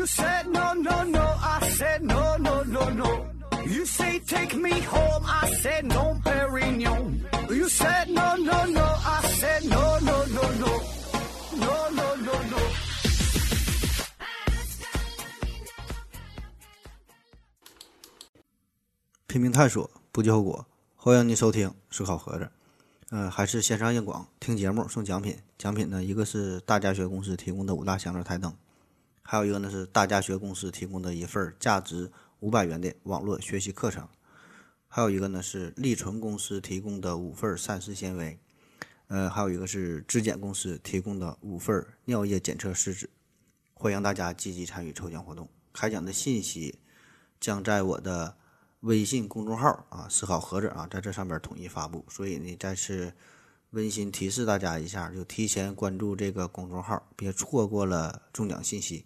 You said no, no, no. I said no, no, no, no. You say take me home. I said no, Perignon. You said no, no, no. I said no, no, no, no. No, no, no, no. 拼命探索，不计后果。欢迎您收听思考盒子，呃，还是线上硬广，听节目送奖品。奖品呢，一个是大家学公司提供的五大香乐台灯，还有一个呢是大家学公司提供的一份价值五百元的网络学习课程，还有一个呢是利纯公司提供的五份膳食纤维，呃，还有一个是质检公司提供的五份尿液检测试纸。欢迎大家积极参与抽奖活动，开奖的信息将在我的。微信公众号啊，思考盒子啊，在这上边统一发布，所以呢，再次温馨提示大家一下，就提前关注这个公众号，别错过了中奖信息。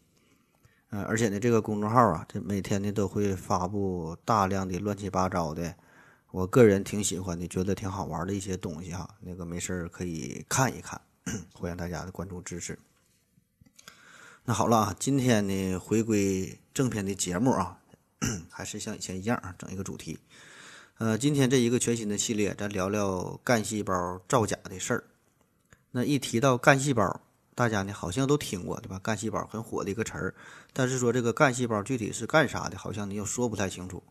嗯，而且呢，这个公众号啊，这每天呢都会发布大量的乱七八糟的，我个人挺喜欢的，觉得挺好玩的一些东西哈。那个没事儿可以看一看，欢迎大家的关注支持。那好了啊，今天呢回归正片的节目啊。还是像以前一样啊，整一个主题。呃，今天这一个全新的系列，咱聊聊干细胞造假的事儿。那一提到干细胞，大家呢好像都听过对吧？干细胞很火的一个词儿，但是说这个干细胞具体是干啥的，好像你又说不太清楚。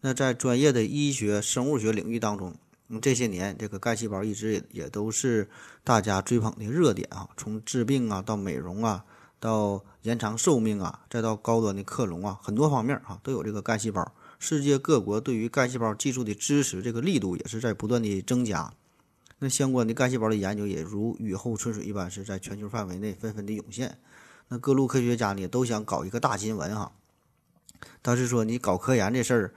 那在专业的医学生物学领域当中，这些年这个干细胞一直也也都是大家追捧的热点啊，从治病啊到美容啊。到延长寿命啊，再到高端的克隆啊，很多方面啊都有这个干细胞。世界各国对于干细胞技术的支持，这个力度也是在不断的增加。那相关的干细胞的研究也如雨后春笋一般，是在全球范围内纷纷的涌现。那各路科学家呢都想搞一个大新闻哈，但是说你搞科研这事儿，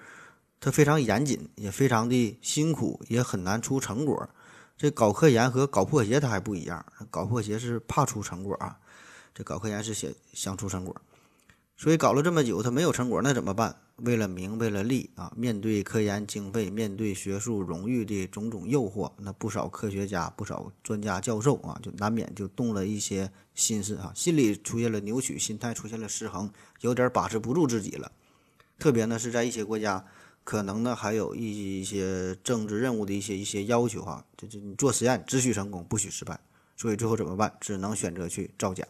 它非常严谨，也非常的辛苦，也很难出成果。这搞科研和搞破鞋它还不一样，搞破鞋是怕出成果啊。这搞科研是想想出成果，所以搞了这么久，它没有成果，那怎么办？为了名，为了利啊！面对科研经费，面对学术荣誉的种种诱惑，那不少科学家、不少专家、教授啊，就难免就动了一些心思啊，心里出现了扭曲，心态出现了失衡，有点把持不住自己了。特别呢是在一些国家，可能呢还有一一些政治任务的一些一些要求哈，就就你做实验只许成功，不许失败。所以最后怎么办？只能选择去造假。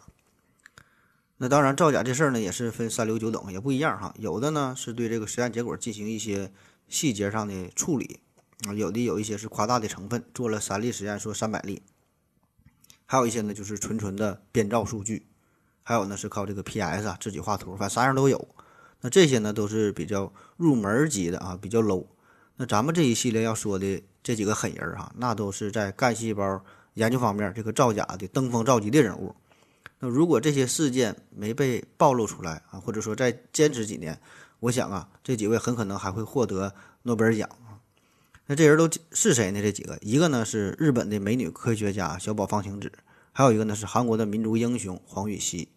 那当然，造假这事儿呢，也是分三流九等，也不一样哈。有的呢是对这个实验结果进行一些细节上的处理啊，有的有一些是夸大的成分，做了三例实验说三百例，还有一些呢就是纯纯的编造数据，还有呢是靠这个 PS 啊自己画图，反正啥样都有。那这些呢都是比较入门级的啊，比较 low。那咱们这一系列要说的这几个狠人儿哈，那都是在干细胞研究方面这个造假的登峰造极的人物。那如果这些事件没被暴露出来啊，或者说再坚持几年，我想啊，这几位很可能还会获得诺贝尔奖啊。那这人都是谁呢？这几个，一个呢是日本的美女科学家小宝方晴子，还有一个呢是韩国的民族英雄黄禹锡，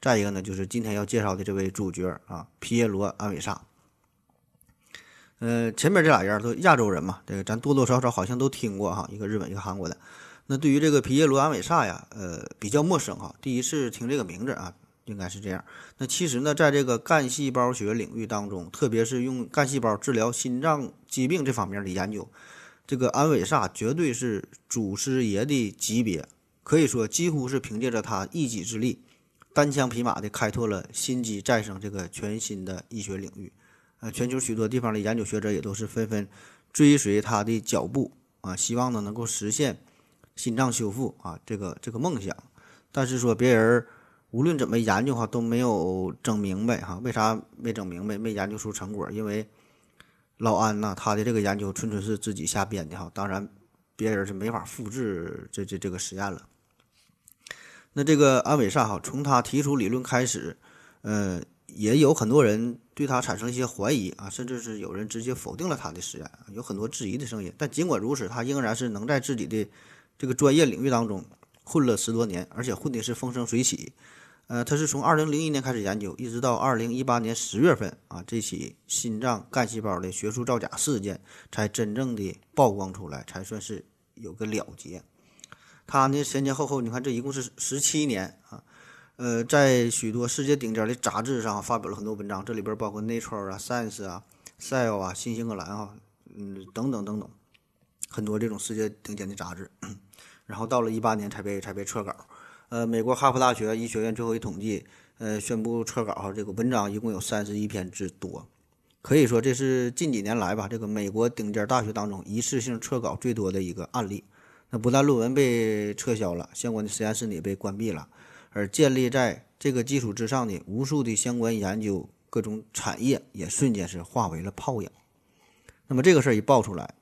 再一个呢就是今天要介绍的这位主角啊，皮耶罗安伟萨。呃，前面这俩人都亚洲人嘛，这个咱多多少少好像都听过哈，一个日本，一个韩国的。那对于这个皮耶罗安韦萨呀，呃，比较陌生哈，第一次听这个名字啊，应该是这样。那其实呢，在这个干细胞学领域当中，特别是用干细胞治疗心脏疾病这方面的研究，这个安韦萨绝对是祖师爷的级别，可以说几乎是凭借着他一己之力，单枪匹马的开拓了心肌再生这个全新的医学领域。呃，全球许多地方的研究学者也都是纷纷追随他的脚步啊，希望呢能够实现。心脏修复啊，这个这个梦想，但是说别人无论怎么研究哈都没有整明白哈，为啥没整明白，没研究出成果？因为老安呐，他的这个研究纯纯是自己瞎编的哈，当然别人是没法复制这这这个实验了。那这个安伟善哈，从他提出理论开始，呃，也有很多人对他产生一些怀疑啊，甚至是有人直接否定了他的实验，有很多质疑的声音。但尽管如此，他仍然是能在自己的这个专业领域当中混了十多年，而且混的是风生水起。呃，他是从二零零一年开始研究，一直到二零一八年十月份啊，这起心脏干细胞的学术造假事件才真正的曝光出来，才算是有个了结。他呢前前后后，你看这一共是十七年啊，呃，在许多世界顶尖的杂志上发表了很多文章，这里边包括《Nature》啊、《Science》啊、《Cell》啊、《新英格兰》啊，嗯，等等等等，很多这种世界顶尖的杂志。然后到了一八年才被才被撤稿。呃，美国哈佛大学医学院最后一统计，呃，宣布撤稿哈，这个文章一共有三十一篇之多，可以说这是近几年来吧，这个美国顶尖大学当中一次性撤稿最多的一个案例。那不但论文被撤销了，相关的实验室也被关闭了。而建立在这个基础之上的无数的相关研究、各种产业也瞬间是化为了泡影。那么这个事儿一爆出来，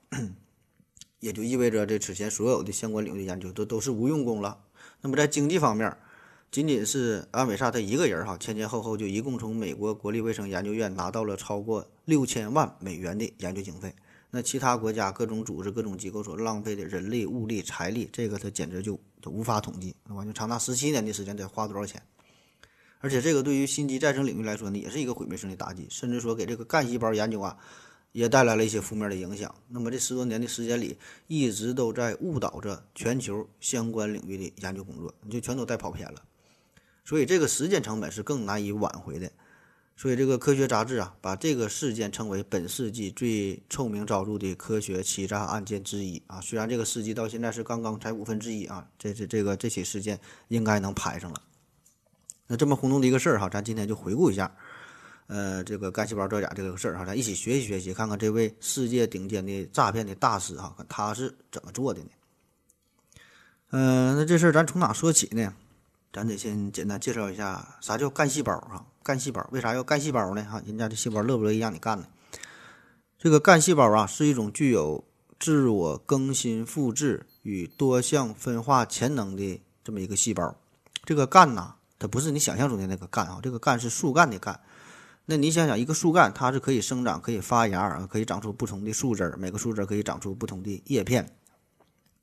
也就意味着这此前所有的相关领域研究都都是无用功了。那么在经济方面，仅仅是安伟萨他一个人哈，前前后后就一共从美国国立卫生研究院拿到了超过六千万美元的研究经费。那其他国家各种组织、各种机构所浪费的人力、物力、财力，这个他简直就都无法统计。那完就长达十七年的时间，得花多少钱？而且这个对于心肌再生领域来说呢，也是一个毁灭性的打击，甚至说给这个干细胞研究啊，也带来了一些负面的影响。那么这十多年的时间里，一直都在误导着全球相关领域的研究工作，你就全都带跑偏了。所以这个时间成本是更难以挽回的。所以，这个科学杂志啊，把这个事件称为本世纪最臭名昭著的科学欺诈案件之一啊。虽然这个世纪到现在是刚刚才五分之一啊，这这这个这起事件应该能排上了。那这么轰动的一个事儿哈，咱今天就回顾一下，呃，这个干细胞造假这个事儿哈，咱一起学习学习，看看这位世界顶尖的诈骗的大师哈，他是怎么做的呢？嗯，那这事儿咱从哪说起呢？咱得先简单介绍一下啥叫干细胞啊？干细胞为啥要干细胞呢？哈，人家这细胞乐不乐意让你干呢？这个干细胞啊，是一种具有自我更新、复制与多项分化潜能的这么一个细胞。这个干呐，它不是你想象中的那个干啊，这个干是树干的干。那你想想，一个树干它是可以生长、可以发芽啊，可以长出不同的树枝儿，每个树枝可以长出不同的叶片。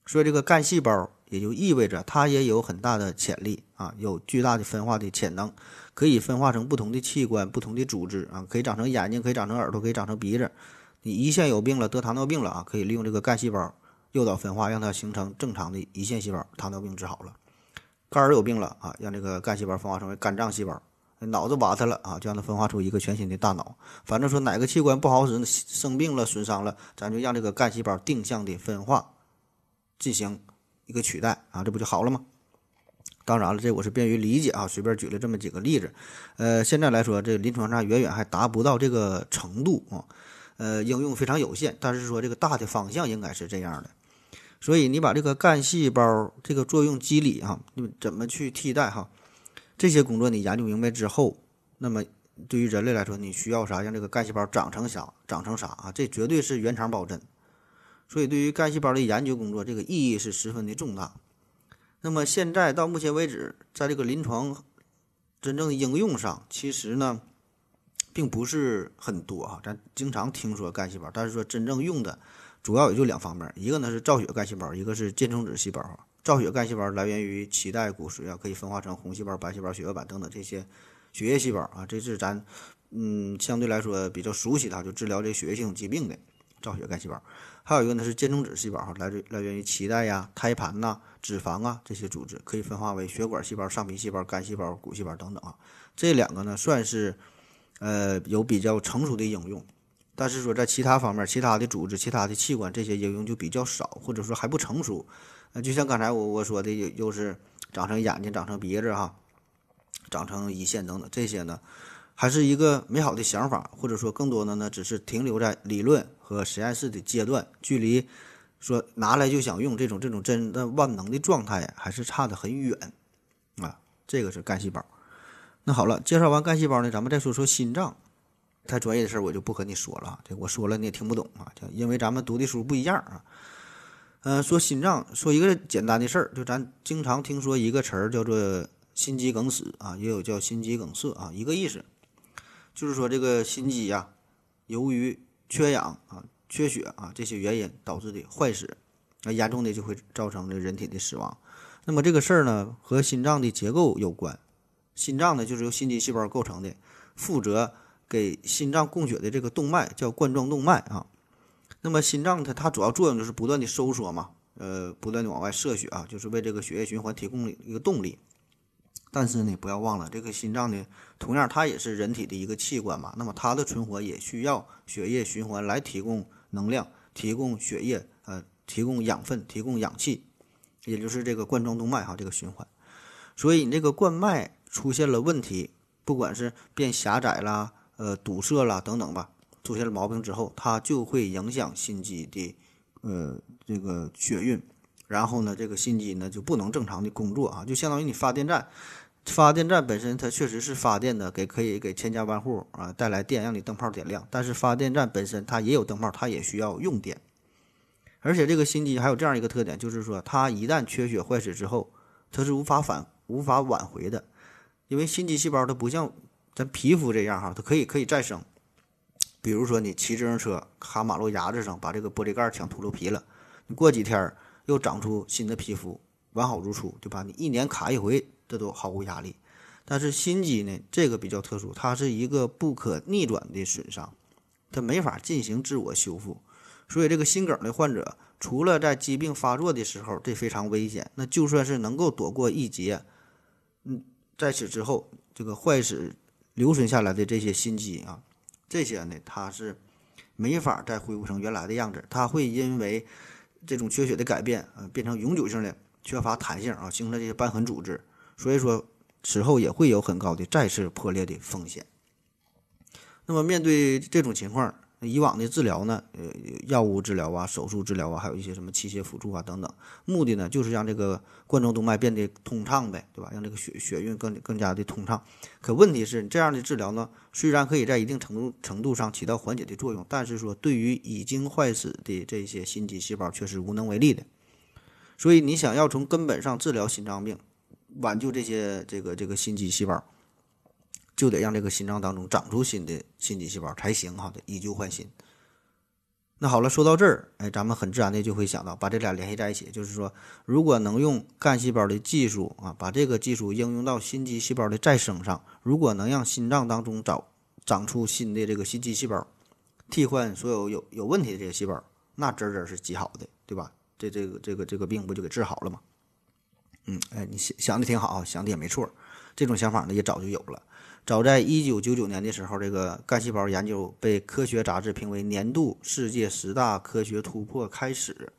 所以这个干细胞。也就意味着它也有很大的潜力啊，有巨大的分化的潜能，可以分化成不同的器官、不同的组织啊，可以长成眼睛，可以长成耳朵，可以长成鼻子。你胰腺有病了，得糖尿病了啊，可以利用这个干细胞诱导分化，让它形成正常的胰腺细胞，糖尿病治好了。肝儿有病了啊，让这个干细胞分化成为肝脏细胞。脑子瓦特了啊，就让它分化出一个全新的大脑。反正说哪个器官不好使，生病了、损伤了，咱就让这个干细胞定向的分化进行。一个取代啊，这不就好了吗？当然了，这我是便于理解啊，随便举了这么几个例子。呃，现在来说，这临床上远远还达不到这个程度啊，呃，应用非常有限。但是说这个大的方向应该是这样的。所以你把这个干细胞这个作用机理哈，你怎么去替代哈？这些工作你研究明白之后，那么对于人类来说，你需要啥？让这个干细胞长成啥？长成啥啊？这绝对是原厂保真。所以，对于干细胞的研究工作，这个意义是十分的重大。那么，现在到目前为止，在这个临床真正的应用上，其实呢，并不是很多啊。咱经常听说干细胞，但是说真正用的，主要也就两方面：一个呢是造血干细胞，一个是间充质细胞。造血干细胞来源于脐带骨髓啊，可以分化成红细胞、白细胞、血小板等等这些血液细胞啊。这是咱嗯相对来说比较熟悉的，就治疗这血液系统疾病的造血干细胞。还有一个呢是间充质细胞哈，来自来源于脐带呀、胎盘呐、脂肪啊这些组织，可以分化为血管细胞、上皮细胞、肝细胞、骨细胞等等啊。这两个呢算是呃有比较成熟的应用，但是说在其他方面、其他的组织、其他的器官这些应用就比较少，或者说还不成熟。就像刚才我我说的，又又是长成眼睛、长成鼻子哈，长成胰腺等等这些呢。还是一个美好的想法，或者说更多的呢，只是停留在理论和实验室的阶段，距离说拿来就想用这种这种真的万能的状态还是差得很远啊。这个是干细胞。那好了，介绍完干细胞呢，咱们再说说心脏。太专业的事儿我就不和你说了，这我说了你也听不懂啊，就因为咱们读的书不一样啊。嗯，说心脏，说一个简单的事儿，就咱经常听说一个词儿叫做心肌梗死啊，也有叫心肌梗塞啊，一个意思。就是说，这个心肌呀，由于缺氧啊、缺血啊这些原因导致的坏死，那严重的就会造成这人体的死亡。那么这个事儿呢，和心脏的结构有关。心脏呢，就是由心肌细胞构成的，负责给心脏供血的这个动脉叫冠状动脉啊。那么心脏它它主要作用就是不断的收缩嘛，呃，不断的往外射血啊，就是为这个血液循环提供一个动力。但是呢，不要忘了，这个心脏呢，同样它也是人体的一个器官嘛。那么它的存活也需要血液循环来提供能量，提供血液，呃，提供养分，提供氧气，也就是这个冠状动脉哈，这个循环。所以你这个冠脉出现了问题，不管是变狭窄啦，呃，堵塞啦等等吧，出现了毛病之后，它就会影响心肌的，呃，这个血运。然后呢，这个心肌呢就不能正常的工作啊，就相当于你发电站，发电站本身它确实是发电的，给可以给千家万户啊带来电，让你灯泡点亮。但是发电站本身它也有灯泡，它也需要用电。而且这个心肌还有这样一个特点，就是说它一旦缺血坏死之后，它是无法返无法挽回的，因为心肌细胞它不像咱皮肤这样哈，它可以可以再生。比如说你骑自行车卡马路牙子上，把这个玻璃盖抢秃噜皮了，你过几天。又长出新的皮肤，完好如初，对吧？你一年卡一回，这都毫无压力。但是心肌呢，这个比较特殊，它是一个不可逆转的损伤，它没法进行自我修复。所以这个心梗的患者，除了在疾病发作的时候，这非常危险。那就算是能够躲过一劫，嗯，在此之后，这个坏死留存下来的这些心肌啊，这些呢，它是没法再恢复成原来的样子，它会因为。这种缺血的改变，呃，变成永久性的缺乏弹性啊，形成这些瘢痕组织，所以说此后也会有很高的再次破裂的风险。那么面对这种情况，以往的治疗呢，呃，药物治疗啊，手术治疗啊，还有一些什么器械辅助啊等等，目的呢就是让这个冠状动脉变得通畅呗，对吧？让这个血血运更更加的通畅。可问题是，这样的治疗呢，虽然可以在一定程度程度上起到缓解的作用，但是说对于已经坏死的这些心肌细胞却是无能为力的。所以你想要从根本上治疗心脏病，挽救这些这个这个心肌细胞。就得让这个心脏当中长出新的心肌细胞才行哈，的以旧换新。那好了，说到这儿，哎，咱们很自然的就会想到把这俩联系在一起，就是说，如果能用干细胞的技术啊，把这个技术应用到心肌细胞的再生上，如果能让心脏当中长长出新的这个心肌细胞，替换所有有有问题的这些细胞，那真真是极好的，对吧？这这个这个这个病不就给治好了吗？嗯，哎，你想想的挺好，想的也没错，这种想法呢也早就有了。早在一九九九年的时候，这个干细胞研究被科学杂志评为年度世界十大科学突破。开始，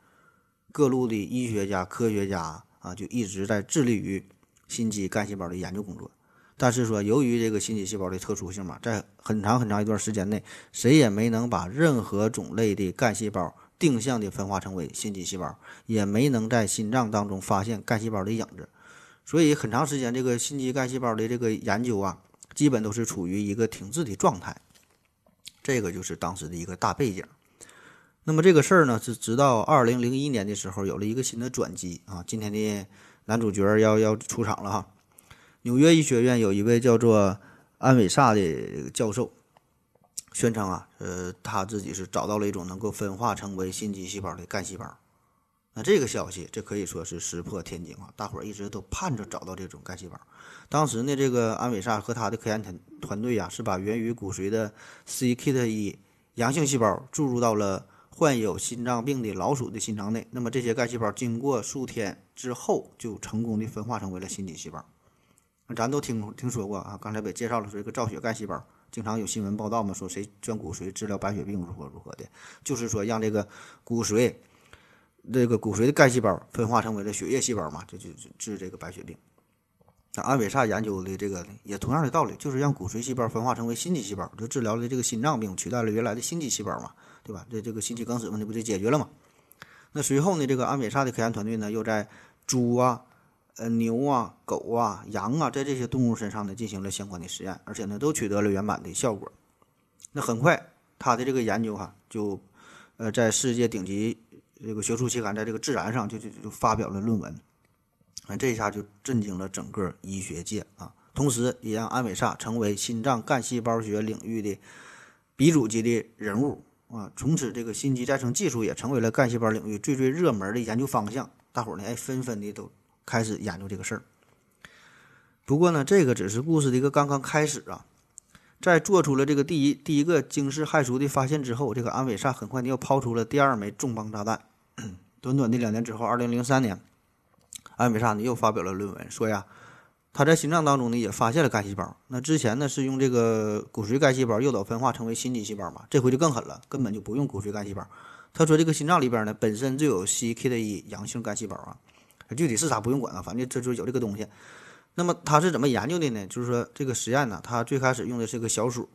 各路的医学家、科学家啊，就一直在致力于心肌干细胞的研究工作。但是说，由于这个心肌细胞的特殊性嘛，在很长很长一段时间内，谁也没能把任何种类的干细胞定向的分化成为心肌细胞，也没能在心脏当中发现干细胞的影子。所以，很长时间这个心肌干细胞的这个研究啊。基本都是处于一个停滞的状态，这个就是当时的一个大背景。那么这个事儿呢，是直到二零零一年的时候有了一个新的转机啊。今天的男主角要要出场了哈。纽约医学院有一位叫做安伟萨的教授，宣称啊，呃，他自己是找到了一种能够分化成为心肌细胞的干细胞。那这个消息，这可以说是石破天惊啊！大伙儿一直都盼着找到这种干细胞。当时呢，这个安伟萨和他的科研团团队呀，是把源于骨髓的 c-kit1 阳性细胞注入到了患有心脏病的老鼠的心脏内。那么这些干细胞经过数天之后，就成功的分化成为了心肌细胞。咱都听听说过啊，刚才不也介绍了说这个造血干细胞，经常有新闻报道嘛，说谁捐骨髓治疗白血病如何如何的，就是说让这个骨髓。这个骨髓的干细胞分化成为了血液细胞嘛，就就治这个白血病。那安伟萨研究的这个也同样的道理，就是让骨髓细胞分化成为心肌细胞，就治疗了这个心脏病，取代了原来的心肌细胞嘛，对吧？这这个心肌梗死问题不就解决了嘛？那随后呢，这个安伟萨的科研团队呢，又在猪啊、呃牛啊、狗啊、羊啊，在这些动物身上呢进行了相关的实验，而且呢都取得了圆满的效果。那很快，他的这个研究哈，就呃在世界顶级。这个学术期刊在这个《自然》上就就就发表了论文，啊，这一下就震惊了整个医学界啊！同时，也让安伟萨成为心脏干细胞学领域的鼻祖级的人物啊！从此，这个心肌再生技术也成为了干细胞领域最最热门的研究方向。大伙儿呢，哎，纷纷的都开始研究这个事儿。不过呢，这个只是故事的一个刚刚开始啊！在做出了这个第一第一个惊世骇俗的发现之后，这个安伟萨很快又抛出了第二枚重磅炸弹。短短的两年之后，二零零三年，安伟萨呢又发表了论文，说呀，他在心脏当中呢也发现了干细胞。那之前呢是用这个骨髓干细胞诱导分化成为心肌细胞嘛，这回就更狠了，根本就不用骨髓干细胞。他说这个心脏里边呢本身就有 CKD 阳性干细胞啊，具体是啥不用管啊，反正这就有这个东西。那么他是怎么研究的呢？就是说这个实验呢，他最开始用的是个小鼠，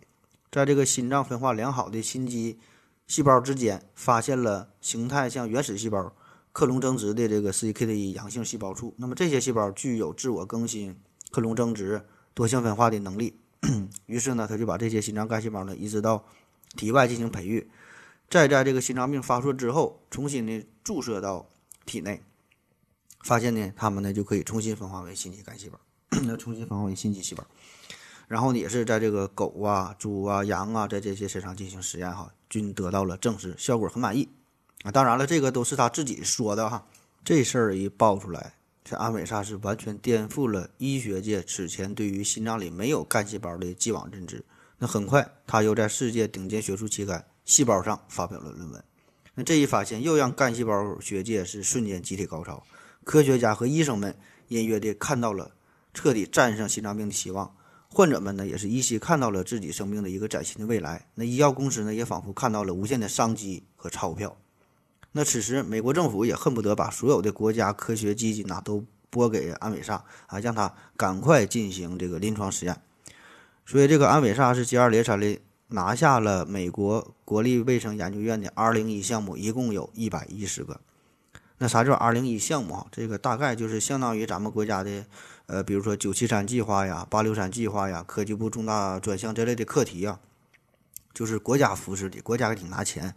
在这个心脏分化良好的心肌细胞之间发现了形态像原始细胞。克隆增殖的这个 CKD 阳性细胞处，那么这些细胞具有自我更新、克隆增殖、多性分化的能力。于是呢，他就把这些心脏干细胞呢移植到体外进行培育，再在这个心脏病发作之后，重新的注射到体内，发现呢，它们呢就可以重新分化为心肌干细胞，那重新分化为心肌细胞。然后，也是在这个狗啊、猪啊、羊啊，在这些身上进行实验哈，均得到了证实，效果很满意。啊，当然了，这个都是他自己说的哈。这事儿一爆出来，这安美莎是完全颠覆了医学界此前对于心脏里没有干细胞的既往认知。那很快，他又在世界顶尖学术期刊《细胞》上发表了论文。那这一发现又让干细胞学界是瞬间集体高潮，科学家和医生们隐约地看到了彻底战胜心脏病的希望，患者们呢也是依稀看到了自己生命的一个崭新的未来。那医药公司呢也仿佛看到了无限的商机和钞票。那此时，美国政府也恨不得把所有的国家科学基金呐都拨给安伟萨啊，让他赶快进行这个临床实验。所以，这个安伟萨是接二连三的拿下了美国国立卫生研究院的 R 零一项目，一共有一百一十个。那啥叫 R 零一项目啊？这个大概就是相当于咱们国家的，呃，比如说九七三计划呀、八六三计划呀、科技部重大专项这类的课题呀，就是国家扶持的，国家给你拿钱。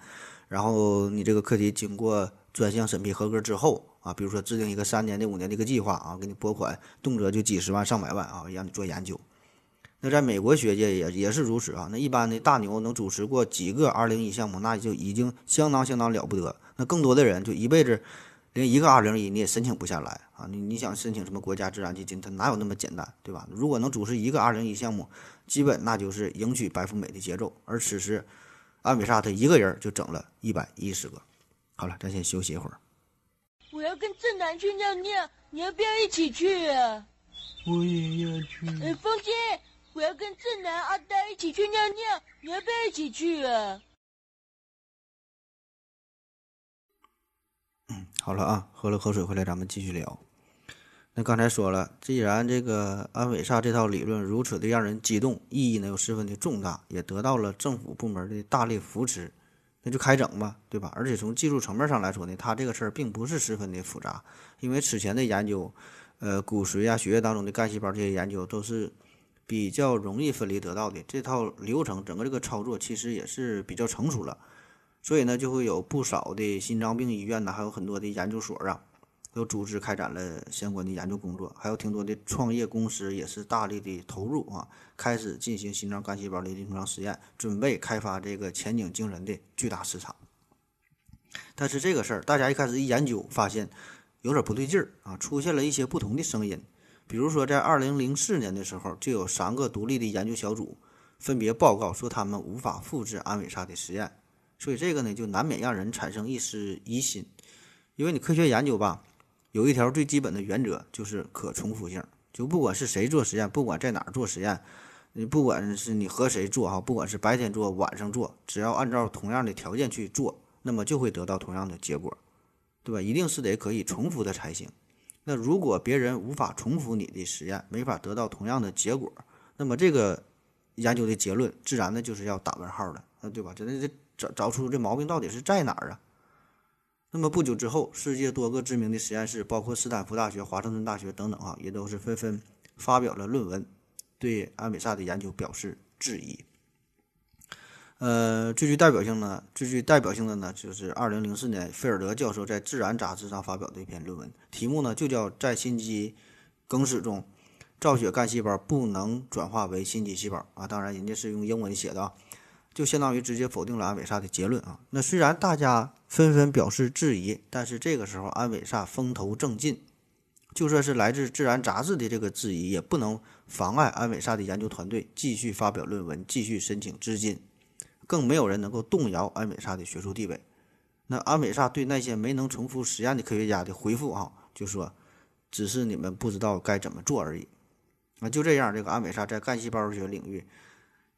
然后你这个课题经过专项审批合格之后啊，比如说制定一个三年的、五年的一个计划啊，给你拨款，动辄就几十万、上百万啊，让你做研究。那在美国学界也也是如此啊。那一般的大牛能主持过几个 R 零一项目，那就已经相当相当了不得。那更多的人就一辈子连一个 R 零一你也申请不下来啊。你你想申请什么国家自然基金，它哪有那么简单，对吧？如果能主持一个 R 零一项目，基本那就是迎娶白富美的节奏。而此时。安比萨他一个人就整了一百一十个。好了，咱先休息一会儿。我要跟正南去尿尿，你要不要一起去啊？我也要去。哎，风姐，我要跟正南、阿呆一起去尿尿，你要不要一起去啊？嗯，好了啊，喝了口水回来，咱们继续聊。那刚才说了，既然这个安伟萨这套理论如此的让人激动，意义呢又十分的重大，也得到了政府部门的大力扶持，那就开整吧，对吧？而且从技术层面上来说呢，他这个事儿并不是十分的复杂，因为此前的研究，呃，骨髓啊、血液当中的干细胞这些研究都是比较容易分离得到的，这套流程整个这个操作其实也是比较成熟了，所以呢，就会有不少的心脏病医院呢，还有很多的研究所啊。都组织开展了相关的研究工作，还有挺多的创业公司也是大力的投入啊，开始进行心脏干细胞的临床实验，准备开发这个前景惊人的巨大市场。但是这个事儿，大家一开始一研究，发现有点不对劲儿啊，出现了一些不同的声音。比如说，在二零零四年的时候，就有三个独立的研究小组分别报告说，他们无法复制安伟沙的实验，所以这个呢，就难免让人产生一丝疑心，因为你科学研究吧。有一条最基本的原则就是可重复性，就不管是谁做实验，不管在哪儿做实验，你不管是你和谁做哈，不管是白天做晚上做，只要按照同样的条件去做，那么就会得到同样的结果，对吧？一定是得可以重复的才行。那如果别人无法重复你的实验，没法得到同样的结果，那么这个研究的结论自然的就是要打问号的，啊，对吧？真的这找找出这毛病到底是在哪儿啊？那么不久之后，世界多个知名的实验室，包括斯坦福大学、华盛顿大学等等啊，也都是纷纷发表了论文，对安美萨的研究表示质疑。呃，最具代表性呢，最具代表性的呢，就是2004年菲尔德教授在《自然》杂志上发表的一篇论文，题目呢就叫“在心肌梗死中，造血干细胞不能转化为心肌细胞”啊，当然人家是用英文写的啊。就相当于直接否定了安伟萨的结论啊！那虽然大家纷纷表示质疑，但是这个时候安伟萨风头正劲，就算是来自《自然》杂志的这个质疑，也不能妨碍安伟萨的研究团队继续发表论文、继续申请资金，更没有人能够动摇安伟萨的学术地位。那安伟萨对那些没能重复实验的科学家的回复啊，就说：“只是你们不知道该怎么做而已。”啊，就这样，这个安伟萨在干细胞学领域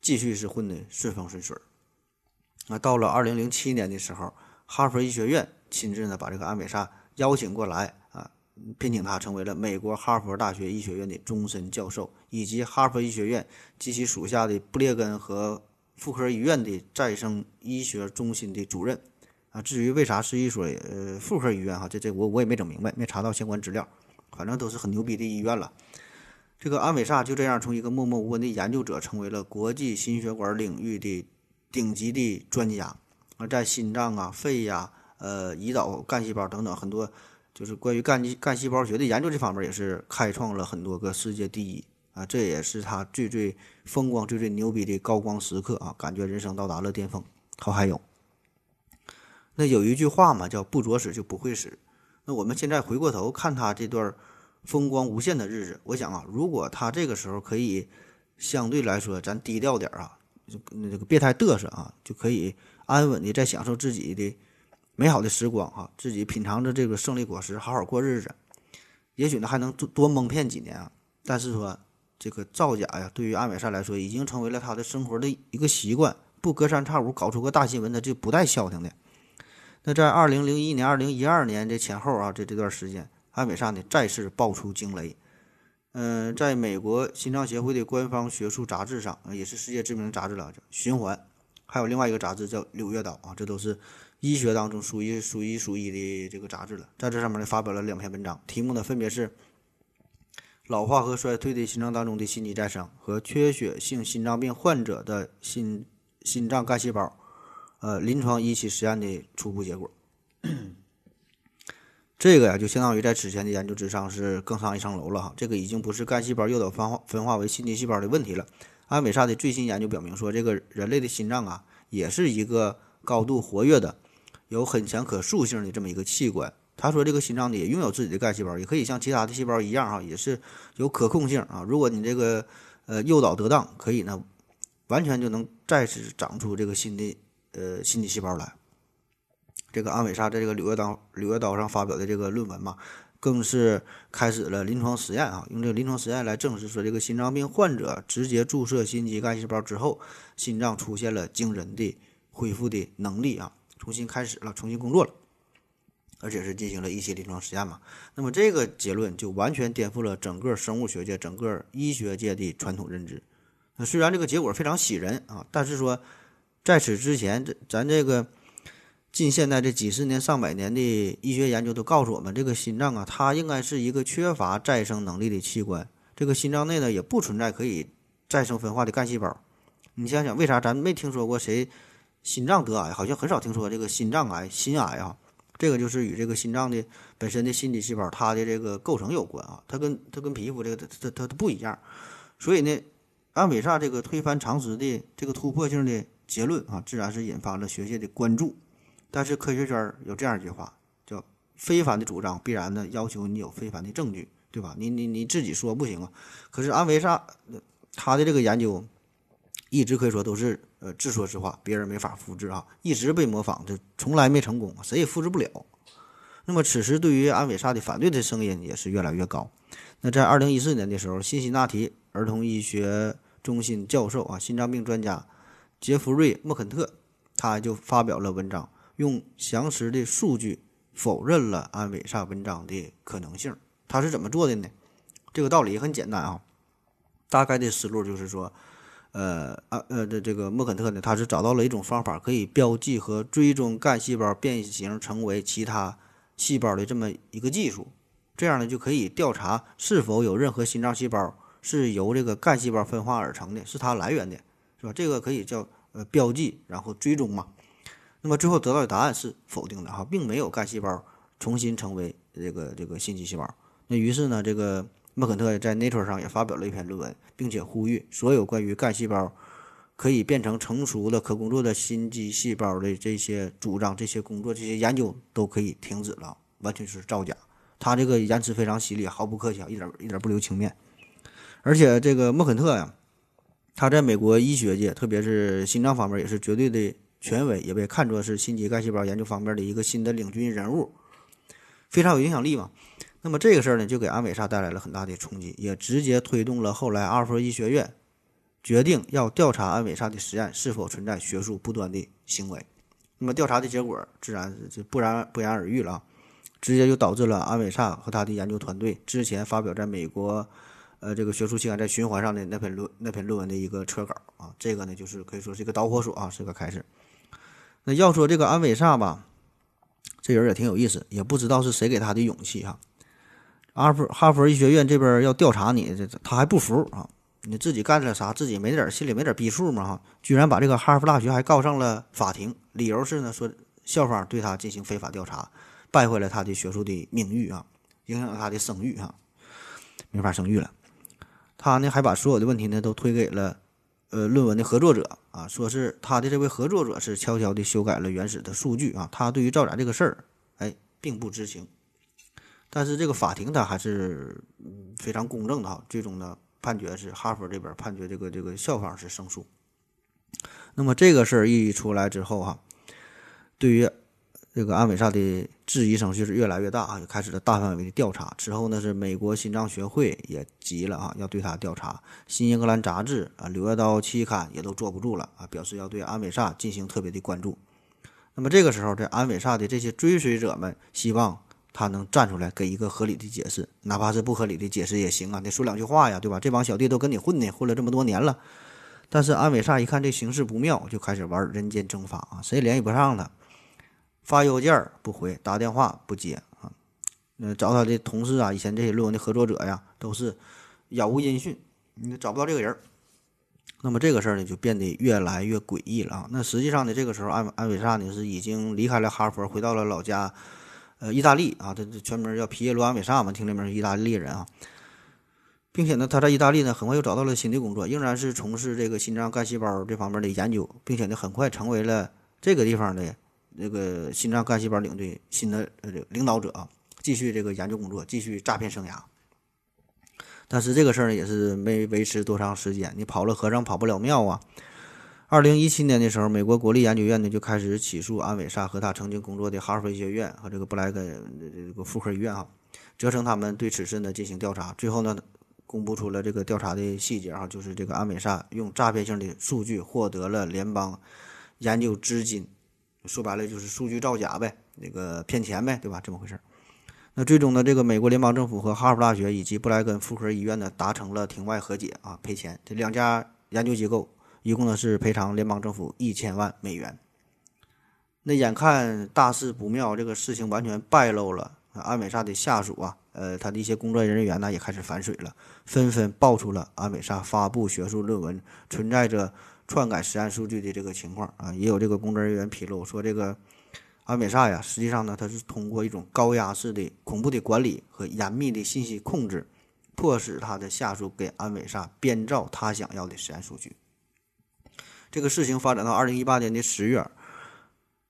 继续是混得顺风顺水儿。啊，到了二零零七年的时候，哈佛医学院亲自呢把这个安美萨邀请过来啊，聘请他成为了美国哈佛大学医学院的终身教授，以及哈佛医学院及其属下的布列根和妇科医院的再生医学中心的主任。啊，至于为啥是一所呃妇科医院哈，这这我我也没整明白，没查到相关资料，反正都是很牛逼的医院了。这个安美萨就这样从一个默默无闻的研究者，成为了国际心血管领域的顶级的专家。而在心脏啊、肺呀、呃胰岛干细胞等等很多，就是关于干干细胞学的研究这方面，也是开创了很多个世界第一啊！这也是他最最风光、最最牛逼的高光时刻啊！感觉人生到达了巅峰。好，还有。那有一句话嘛，叫“不着死就不会死”。那我们现在回过头看他这段风光无限的日子，我想啊，如果他这个时候可以相对来说咱低调点儿啊，就那个别太嘚瑟啊，就可以安稳的在享受自己的美好的时光哈，自己品尝着这个胜利果实，好好过日子，也许呢还能多多蒙骗几年啊。但是说这个造假呀，对于安美善来说，已经成为了他的生活的一个习惯，不隔三差五搞出个大新闻，他就不带消停的。那在二零零一年、二零一二年这前后啊，这这段时间，艾美萨呢再次爆出惊雷。嗯，在美国心脏协会的官方学术杂志上，也是世界知名的杂志了，《循环》，还有另外一个杂志叫《柳叶刀》啊，这都是医学当中数一数一数一的这个杂志了。在这上面呢，发表了两篇文章，题目呢分别是《老化和衰退的心脏当中的心肌再生》和《缺血性心脏病患者的心心脏干细胞》。呃，临床一期实验的初步结果，这个呀，就相当于在之前的研究之上是更上一层楼了哈。这个已经不是干细胞诱导分化分化为心肌细胞的问题了。安美萨的最新研究表明说，这个人类的心脏啊，也是一个高度活跃的、有很强可塑性的这么一个器官。他说，这个心脏呢也拥有自己的干细胞，也可以像其他的细胞一样哈，也是有可控性啊。如果你这个呃诱导得当，可以呢，完全就能再次长出这个新的。呃，心肌细胞来，这个安美莎在这个《柳叶刀》《柳叶刀》上发表的这个论文嘛，更是开始了临床实验啊，用这个临床实验来证实说，这个心脏病患者直接注射心肌干细胞之后，心脏出现了惊人的恢复的能力啊，重新开始了，重新工作了，而且是进行了一些临床实验嘛。那么这个结论就完全颠覆了整个生物学界、整个医学界的传统认知。那虽然这个结果非常喜人啊，但是说。在此之前，这咱这个近现代这几十年、上百年的医学研究都告诉我们，这个心脏啊，它应该是一个缺乏再生能力的器官。这个心脏内呢，也不存在可以再生分化的干细胞。你想想，为啥咱没听说过谁心脏得癌？好像很少听说这个心脏癌、心癌啊。这个就是与这个心脏的本身的心肌细胞它的这个构成有关啊。它跟它跟皮肤这个它它它它不一样。所以呢，安伟萨这个推翻常识的这个突破性的。结论啊，自然是引发了学界的关注。但是科学圈有这样一句话，叫“非凡的主张必然呢要求你有非凡的证据”，对吧？你你你自己说不行啊。可是安维萨他的这个研究一直可以说都是呃自说自话，别人没法复制啊，一直被模仿，就从来没成功，谁也复制不了。那么此时对于安维萨的反对的声音也是越来越高。那在二零一四年的时候，辛辛那提儿童医学中心教授啊，心脏病专家。杰弗瑞·莫肯特，他就发表了文章，用详实的数据否认了安伟萨文章的可能性。他是怎么做的呢？这个道理很简单啊，大概的思路就是说，呃，啊，呃的这个莫肯特呢，他是找到了一种方法，可以标记和追踪干细胞变形成为其他细胞的这么一个技术。这样呢，就可以调查是否有任何心脏细胞是由这个干细胞分化而成的，是它来源的。是吧？这个可以叫呃标记，然后追踪嘛。那么最后得到的答案是否定的哈，并没有干细胞重新成为这个这个心肌细胞。那于是呢，这个莫肯特在 Nature 上也发表了一篇论文，并且呼吁所有关于干细胞可以变成成熟的可工作的心肌细胞的这些主张、这些工作、这些研究都可以停止了，完全是造假。他这个言辞非常犀利，毫不客气，一点一点不留情面。而且这个莫肯特呀。他在美国医学界，特别是心脏方面，也是绝对的权威，也被看作是心肌干细胞研究方面的一个新的领军人物，非常有影响力嘛。那么这个事儿呢，就给安美萨带来了很大的冲击，也直接推动了后来阿尔弗医学院决定要调查安伟萨的实验是否存在学术不端的行为。那么调查的结果自然就不然不言而喻了啊，直接就导致了安伟萨和他的研究团队之前发表在美国呃这个学术期刊在循环上的那篇论那篇论文的一个撤稿啊，这个呢就是可以说是一个导火索啊，是个开始。那要说这个安美萨吧，这人也挺有意思，也不知道是谁给他的勇气哈。哈佛哈佛医学院这边要调查你，这他还不服啊！你自己干了啥？自己没点心里没点逼数吗？哈，居然把这个哈佛大学还告上了法庭，理由是呢，说校方对他进行非法调查，败坏了他的学术的名誉啊，影响了他的声誉哈，没法声誉了。他呢还把所有的问题呢都推给了呃论文的合作者啊，说是他的这位合作者是悄悄地修改了原始的数据啊，他对于造假这个事儿哎并不知情。但是这个法庭他还是非常公正的哈，最终呢判决是哈佛这边判决这个这个校方是胜诉。那么这个事儿一出来之后哈，对于这个安伟萨的质疑声就是越来越大啊，就开始了大范围的调查。之后呢是美国心脏学会也急了啊，要对他调查。新英格兰杂志啊，柳叶刀期刊也都坐不住了啊，表示要对安伟萨进行特别的关注。那么这个时候，这安伟萨的这些追随者们希望。他能站出来给一个合理的解释，哪怕是不合理的解释也行啊！得说两句话呀，对吧？这帮小弟都跟你混呢，混了这么多年了。但是安伟萨一看这形势不妙，就开始玩人间蒸发啊！谁也联系不上他，发邮件不回，打电话不接啊。那找他的同事啊，以前这些论文的合作者呀，都是杳无音讯，你找不到这个人。那么这个事儿呢，就变得越来越诡异了啊！那实际上呢，这个时候安安伟萨呢是已经离开了哈佛，回到了老家。呃，意大利啊，他这全名叫皮耶罗·阿美萨嘛，听这名是意大利人啊，并且呢，他在意大利呢，很快又找到了新的工作，仍然是从事这个心脏干细胞这方面的研究，并且呢，很快成为了这个地方的这个心脏干细胞领域新的呃领导者啊，继续这个研究工作，继续诈骗生涯。但是这个事儿呢，也是没维持多长时间，你跑了和尚跑不了庙啊。二零一七年的时候，美国国立研究院呢就开始起诉安伟莎和他曾经工作的哈佛医学院和这个布莱根这个妇科医院啊，责成他们对此事呢进行调查。最后呢，公布出了这个调查的细节啊，就是这个安伟莎用诈骗性的数据获得了联邦研究资金，说白了就是数据造假呗，那个骗钱呗，对吧？这么回事儿。那最终呢，这个美国联邦政府和哈佛大学以及布莱根妇科医院呢达成了庭外和解啊，赔钱。这两家研究机构。一共呢是赔偿联邦政府一千万美元。那眼看大事不妙，这个事情完全败露了。安美萨的下属啊，呃，他的一些工作人员呢也开始反水了，纷纷爆出了安美萨发布学术论文存在着篡改实验数据的这个情况啊。也有这个工作人员披露说，这个安美萨呀，实际上呢，他是通过一种高压式的恐怖的管理和严密的信息控制，迫使他的下属给安美萨编造他想要的实验数据。这个事情发展到二零一八年的十月，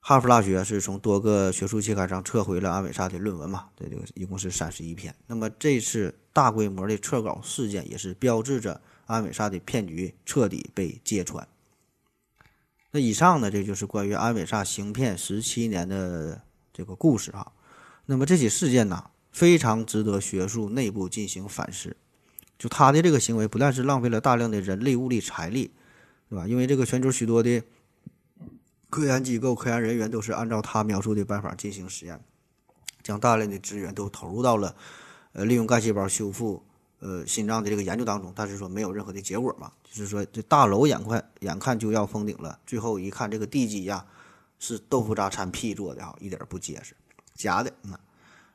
哈佛大学是从多个学术期刊上撤回了安伟萨的论文嘛？这个一共是三十一篇。那么这次大规模的撤稿事件，也是标志着安伟萨的骗局彻底被揭穿。那以上呢，这就是关于安伟萨行骗十七年的这个故事哈。那么这起事件呢，非常值得学术内部进行反思。就他的这个行为，不但是浪费了大量的人力、物力、财力。对吧？因为这个全球许多的科研机构、科研人员都是按照他描述的办法进行实验，将大量的资源都投入到了呃利用干细胞修复呃心脏的这个研究当中，但是说没有任何的结果嘛。就是说这大楼眼快眼看就要封顶了，最后一看这个地基呀是豆腐渣掺屁做的哈，一点不结实，假的。那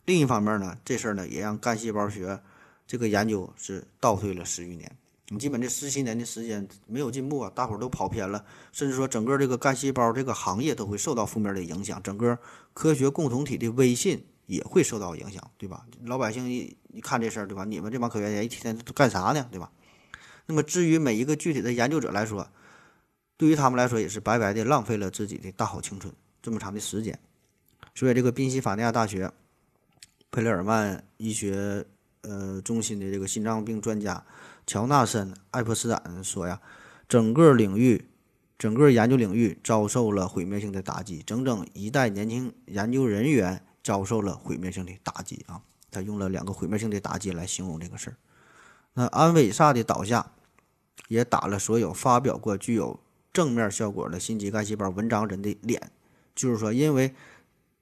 另一方面呢，这事儿呢也让干细胞学这个研究是倒退了十余年。你基本这十七年的时间没有进步啊，大伙儿都跑偏了，甚至说整个这个干细胞这个行业都会受到负面的影响，整个科学共同体的威信也会受到影响，对吧？老百姓一一看这事儿，对吧？你们这帮科学家一天都干啥呢，对吧？那么至于每一个具体的研究者来说，对于他们来说也是白白的浪费了自己的大好青春这么长的时间。所以这个宾夕法尼亚大学佩雷尔曼医学呃中心的这个心脏病专家。乔纳森·艾珀斯坦说：“呀，整个领域，整个研究领域遭受了毁灭性的打击，整整一代年轻研究人员遭受了毁灭性的打击啊！他用了两个毁灭性的打击来形容这个事儿。那安伟萨的倒下，也打了所有发表过具有正面效果的心肌干细胞文章人的脸，就是说，因为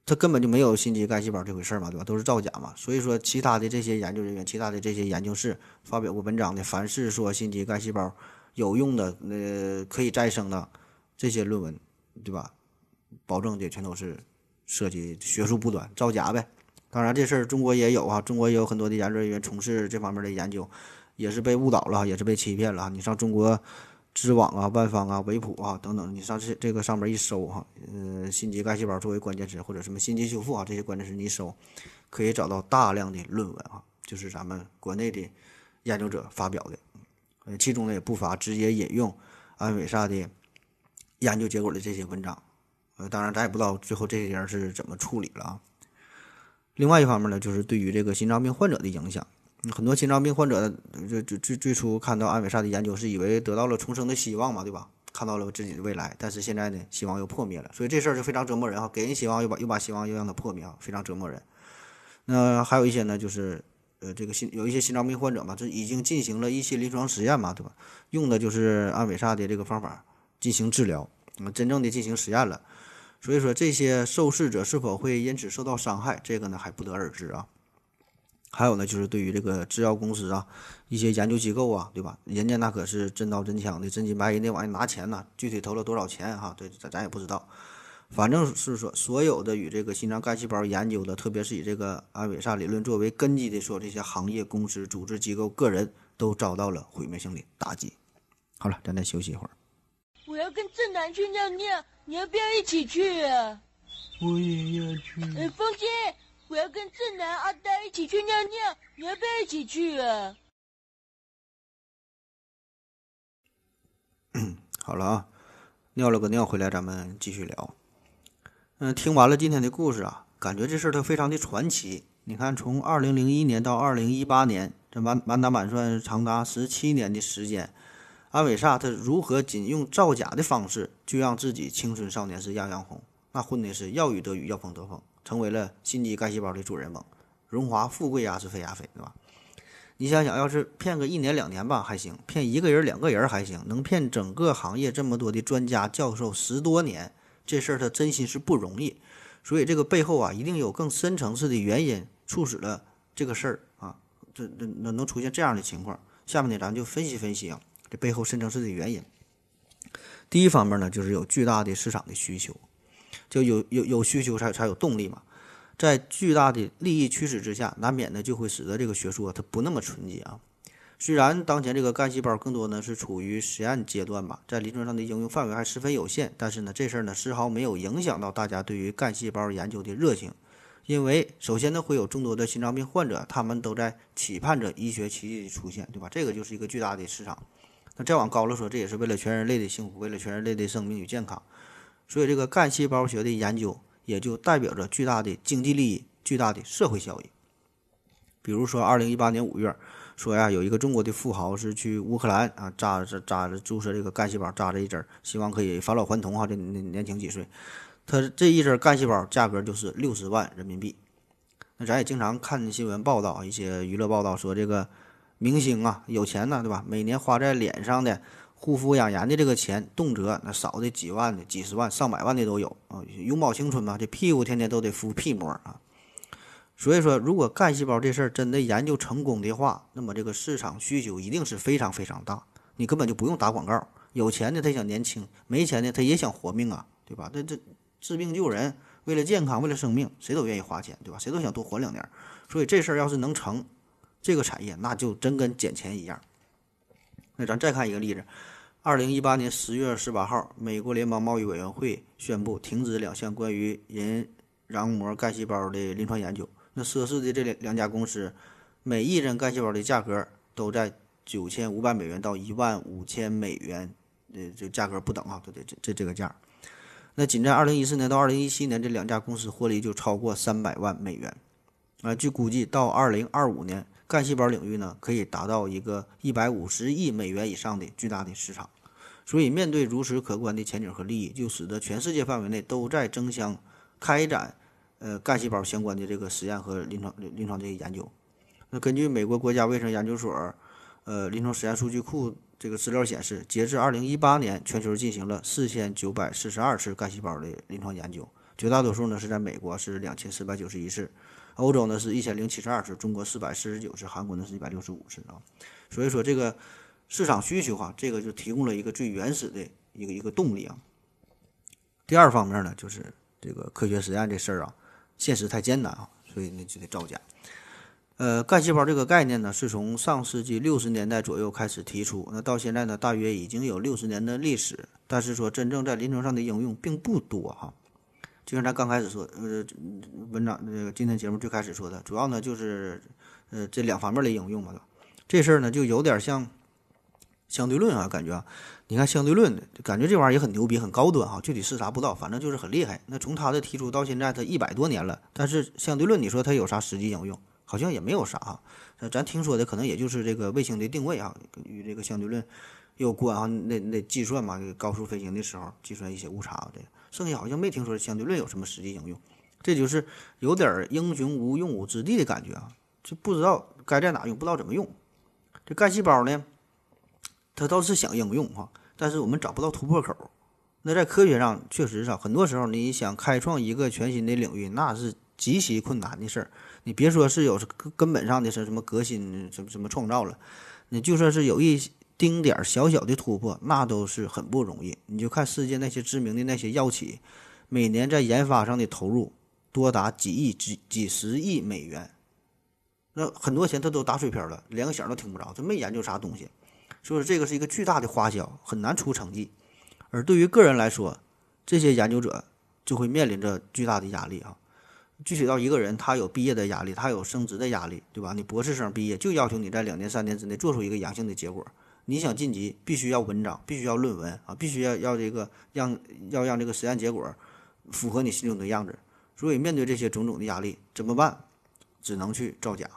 他根本就没有心肌干细胞这回事儿嘛，对吧？都是造假嘛。所以说，其他的这些研究人员，其他的这些研究室发表过文章的，凡是说心肌干细胞有用的，呃，可以再生的这些论文，对吧？保证的全都是涉及学术不端、造假呗。当然，这事儿中国也有啊，中国也有很多的研究人员从事这方面的研究。也是被误导了，也是被欺骗了。你上中国知网啊、万方啊、维普啊等等，你上这这个上面一搜哈，呃，心肌干细胞作为关键词或者什么心肌修复啊这些关键词，你一搜可以找到大量的论文啊，就是咱们国内的研究者发表的，呃，其中呢也不乏直接引用安伟萨的研究结果的这些文章。当然咱也不知道最后这些人是怎么处理了啊。另外一方面呢，就是对于这个心脏病患者的影响。很多心脏病患者，最最最最初看到安伟萨的研究，是以为得到了重生的希望嘛，对吧？看到了自己的未来，但是现在呢，希望又破灭了，所以这事儿就非常折磨人哈。给人希望，又把又把希望又让它破灭啊，非常折磨人。那还有一些呢，就是呃，这个心有一些心脏病患者嘛，这已经进行了一些临床实验嘛，对吧？用的就是安伟萨的这个方法进行治疗，那么真正的进行实验了。所以说，这些受试者是否会因此受到伤害，这个呢还不得而知啊。还有呢，就是对于这个制药公司啊，一些研究机构啊，对吧？人家那可是真刀真枪的，真金白银的往下拿钱呢。具体投了多少钱哈？对，咱咱也不知道。反正是说，所有的与这个心脏干细胞研究的，特别是以这个安伟萨理论作为根基的，说这些行业公司、组织机构、个人都遭到了毁灭性的打击。好了，咱再休息一会儿。我要跟正南去尿尿，你要不要一起去啊？我也要去。呃，风姐。我要跟正南、阿呆一起去尿尿，你要不要一起去啊？好了啊，尿了个尿回来，咱们继续聊。嗯，听完了今天的故事啊，感觉这事儿它非常的传奇。你看，从二零零一年到二零一八年，这满满打满算长达十七年的时间，安伟萨他如何仅用造假的方式就让自己青春少年是样样红？那混的是要雨得雨，要风得风。成为了心肌干细胞的主人翁，荣华富贵呀是非呀非，对吧？你想想，要是骗个一年两年吧还行，骗一个人两个人还行，能骗整个行业这么多的专家教授十多年，这事儿他真心是不容易。所以这个背后啊，一定有更深层次的原因促使了这个事儿啊，这这能能出现这样的情况。下面呢，咱就分析分析啊，这背后深层次的原因。第一方面呢，就是有巨大的市场的需求。就有有有需求才才有动力嘛，在巨大的利益驱使之下，难免呢就会使得这个学术它不那么纯洁啊。虽然当前这个干细胞更多呢是处于实验阶段吧，在临床上的应用范围还十分有限，但是呢这事儿呢丝毫没有影响到大家对于干细胞研究的热情，因为首先呢会有众多的心脏病患者，他们都在期盼着医学奇迹的出现，对吧？这个就是一个巨大的市场。再往高了说，这也是为了全人类的幸福，为了全人类的生命与健康。所以，这个干细胞学的研究也就代表着巨大的经济利益、巨大的社会效益。比如说，二零一八年五月，说呀，有一个中国的富豪是去乌克兰啊扎扎扎着注射这个干细胞，扎着一针，希望可以返老还童哈。这年年轻几岁，他这一针干细胞价格就是六十万人民币。那咱也经常看新闻报道，一些娱乐报道说，这个明星啊有钱呢，对吧？每年花在脸上的。护肤养颜的这个钱，动辄那少的几万的、几十万、上百万的都有啊！永葆青春嘛，这屁股天天都得敷屁膜啊。所以说，如果干细胞这事儿真的研究成功的话，那么这个市场需求一定是非常非常大。你根本就不用打广告，有钱的他想年轻，没钱的他也想活命啊，对吧？这这治病救人，为了健康，为了生命，谁都愿意花钱，对吧？谁都想多活两年。所以这事儿要是能成，这个产业那就真跟捡钱一样。那咱再看一个例子。二零一八年十月十八号，美国联邦贸易委员会宣布停止两项关于人囊膜干细胞的临床研究。那涉事的这两两家公司，每一针干细胞的价格都在九千五百美元到一万五千美元，呃，这价格不等啊，对对，这这这个价。那仅在二零一四年到二零一七年，这两家公司获利就超过三百万美元。啊，据估计，到二零二五年。干细胞领域呢，可以达到一个一百五十亿美元以上的巨大的市场，所以面对如此可观的前景和利益，就使得全世界范围内都在争相开展呃干细胞相关的这个实验和临床临床这些研究。那根据美国国家卫生研究所呃临床实验数据库这个资料显示，截至二零一八年，全球进行了四千九百四十二次干细胞的临床研究，绝大多数呢是在美国是两千四百九十一次，欧洲呢是一千零七十二次，中国四百四十九次，韩国呢是一百六十五次啊。所以说这个市场需求啊，这个就提供了一个最原始的一个一个动力啊。第二方面呢，就是这个科学实验这事儿啊，现实太艰难啊，所以呢就得造假。呃，干细胞这个概念呢，是从上世纪六十年代左右开始提出，那到现在呢，大约已经有六十年的历史。但是说真正在临床上的应用并不多哈。就像咱刚开始说，呃，文章这个今天节目最开始说的，主要呢就是呃这两方面的应用嘛。这事儿呢就有点像相对论啊，感觉啊，你看相对论，感觉这玩意儿也很牛逼，很高端哈。具体是啥不知道，反正就是很厉害。那从他的提出到现在，他一百多年了，但是相对论，你说它有啥实际应用？好像也没有啥哈，咱听说的可能也就是这个卫星的定位啊，与这个相对论有关啊，那那计算嘛，高速飞行的时候计算一些误差的，剩下好像没听说相对论有什么实际应用，这就是有点英雄无用武之地的感觉啊，就不知道该在哪用，不知道怎么用。这干细胞呢，它倒是想应用哈，但是我们找不到突破口。那在科学上确实是很多时候你想开创一个全新的领域，那是极其困难的事儿。你别说是有根根本上的是什么革新什么什么创造了，你就算是有一丁点儿小小的突破，那都是很不容易。你就看世界那些知名的那些药企，每年在研发上的投入多达几亿、几几十亿美元，那很多钱他都打水漂了，连个响都听不着，这没研究啥东西，所以说这个是一个巨大的花销，很难出成绩。而对于个人来说，这些研究者就会面临着巨大的压力啊。具体到一个人，他有毕业的压力，他有升职的压力，对吧？你博士生毕业就要求你在两年、三年之内做出一个阳性的结果。你想晋级，必须要文章，必须要论文啊，必须要要这个让要让这个实验结果符合你心中的样子。所以面对这些种种的压力，怎么办？只能去造假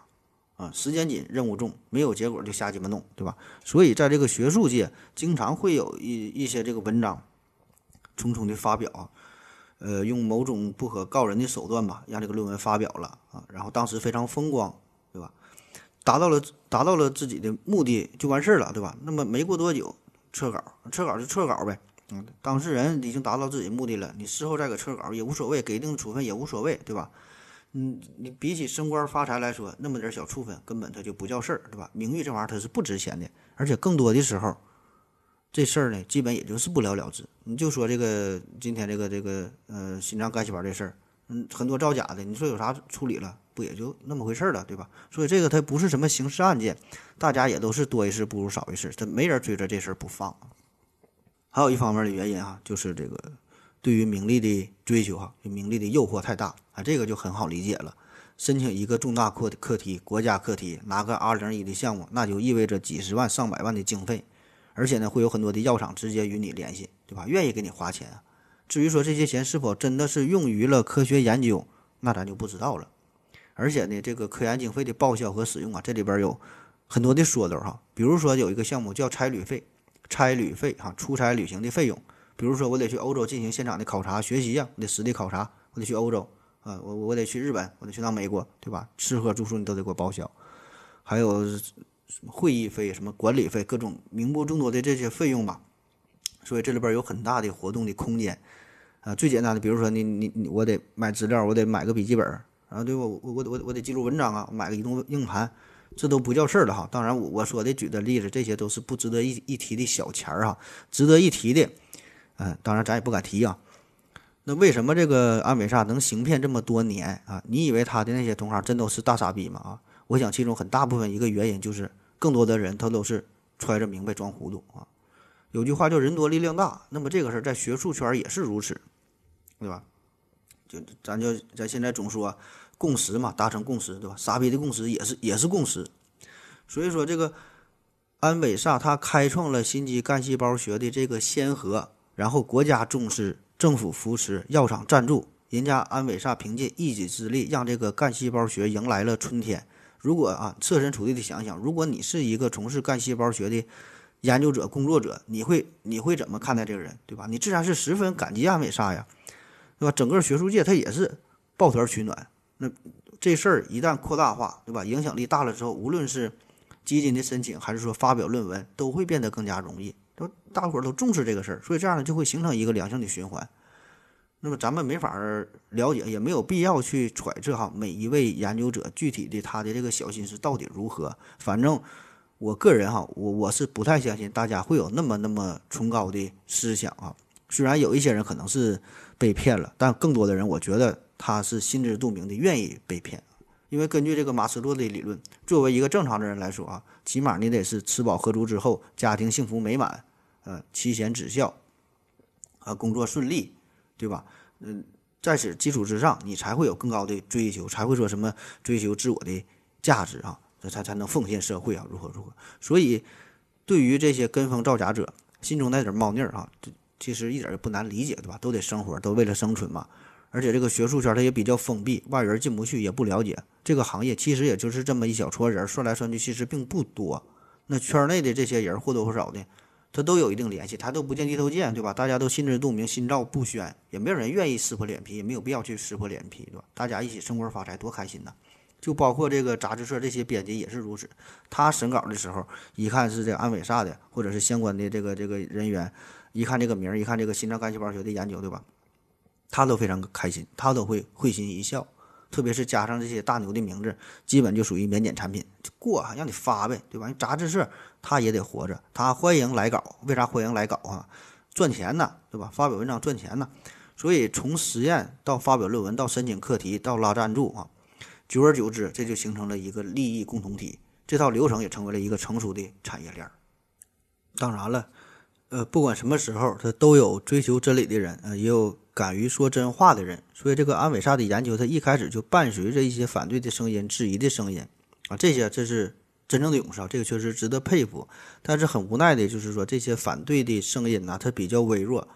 啊！时间紧，任务重，没有结果就瞎鸡巴弄，对吧？所以在这个学术界，经常会有一一些这个文章匆匆的发表。呃，用某种不可告人的手段吧，让这个论文发表了啊，然后当时非常风光，达到了达到了自己的目的就完事儿了，对吧？那么没过多久，撤稿，撤稿就撤稿呗，嗯，当事人已经达到自己目的了，你事后再给撤稿也无所谓，给一定处分也无所谓，对吧？嗯，你比起升官发财来说，那么点小处分根本它就不叫事儿，对吧？名誉这玩意儿它是不值钱的，而且更多的时候。这事儿呢，基本也就是不了了之。你就说这个今天这个这个呃心脏干细胞这事儿，嗯，很多造假的，你说有啥处理了，不也就那么回事儿了，对吧？所以这个它不是什么刑事案件，大家也都是多一事不如少一事，这没人追着这事儿不放。还有一方面的原因哈，就是这个对于名利的追求哈，名利的诱惑太大啊，这个就很好理解了。申请一个重大课课题，国家课题，拿个二零一的项目，那就意味着几十万上百万的经费。而且呢，会有很多的药厂直接与你联系，对吧？愿意给你花钱啊。至于说这些钱是否真的是用于了科学研究，那咱就不知道了。而且呢，这个科研经费的报销和使用啊，这里边有很多的说道哈。比如说有一个项目叫差旅费，差旅费哈，出差旅行的费用。比如说我得去欧洲进行现场的考察学习呀，我得实地考察，我得去欧洲啊，我我得去日本，我得去趟美国，对吧？吃喝住宿你都得给我报销，还有。什么会议费、什么管理费，各种名目众多的这些费用吧，所以这里边有很大的活动的空间啊。最简单的，比如说你你你，我得买资料，我得买个笔记本啊，对吧？我我我我得记录文章啊，买个移动硬盘，这都不叫事儿了哈。当然，我我说的举的例子，这些都是不值得一一提的小钱儿哈。值得一提的，嗯，当然咱也不敢提啊。那为什么这个安美萨能行骗这么多年啊？你以为他的那些同行真都是大傻逼吗？啊？我想，其中很大部分一个原因就是，更多的人他都是揣着明白装糊涂啊。有句话叫“人多力量大”，那么这个事儿在学术圈也是如此，对吧？就咱就咱现在总说共识嘛，达成共识，对吧？傻逼的共识也是也是共识。所以说，这个安伟萨他开创了心肌干细胞学的这个先河，然后国家重视，政府扶持，药厂赞助，人家安伟萨凭借一己之力，让这个干细胞学迎来了春天。如果啊，设身处地的想想，如果你是一个从事干细胞学的研究者、工作者，你会你会怎么看待这个人，对吧？你自然是十分感激安美莎呀，对吧？整个学术界他也是抱团取暖。这事儿一旦扩大化，对吧？影响力大了之后，无论是基金的申请，还是说发表论文，都会变得更加容易。都大伙儿都重视这个事儿，所以这样呢，就会形成一个良性的循环。那么咱们没法了解，也没有必要去揣测哈每一位研究者具体的他的这个小心思到底如何。反正我个人哈，我我是不太相信大家会有那么那么崇高的思想啊。虽然有一些人可能是被骗了，但更多的人，我觉得他是心知肚明的愿意被骗。因为根据这个马斯洛的理论，作为一个正常的人来说啊，起码你得是吃饱喝足之后，家庭幸福美满，呃，妻贤子孝，啊，工作顺利。对吧？嗯，在此基础之上，你才会有更高的追求，才会说什么追求自我的价值啊，这才才能奉献社会啊，如何如何。所以，对于这些跟风造假者，心中那点猫腻儿啊，这其实一点也不难理解，对吧？都得生活，都为了生存嘛。而且这个学术圈它也比较封闭，外人进不去，也不了解这个行业。其实也就是这么一小撮人，算来算去其实并不多。那圈内的这些人或多或少的。他都有一定联系，他都不见低头见，对吧？大家都心知肚明，心照不宣，也没有人愿意撕破脸皮，也没有必要去撕破脸皮，对吧？大家一起升官发财，多开心呐！就包括这个杂志社这些编辑也是如此，他审稿的时候，一看是这安伟萨的，或者是相关的这个这个人员，一看这个名儿，一看这个心脏干细胞学的研究，对吧？他都非常开心，他都会会心一笑。特别是加上这些大牛的名字，基本就属于免检产品，就过让你发呗，对吧？杂志社他也得活着，他欢迎来稿，为啥欢迎来稿啊？赚钱呢，对吧？发表文章赚钱呢，所以从实验到发表论文，到申请课题，到拉赞助啊，久而久之，这就形成了一个利益共同体，这套流程也成为了一个成熟的产业链。当然了，呃，不管什么时候，他都有追求真理的人，呃，也有。敢于说真话的人，所以这个安伟萨的研究，他一开始就伴随着一些反对的声音、质疑的声音啊，这些这是真正的勇士啊，这个确实值得佩服。但是很无奈的就是说，这些反对的声音呢，它比较微弱。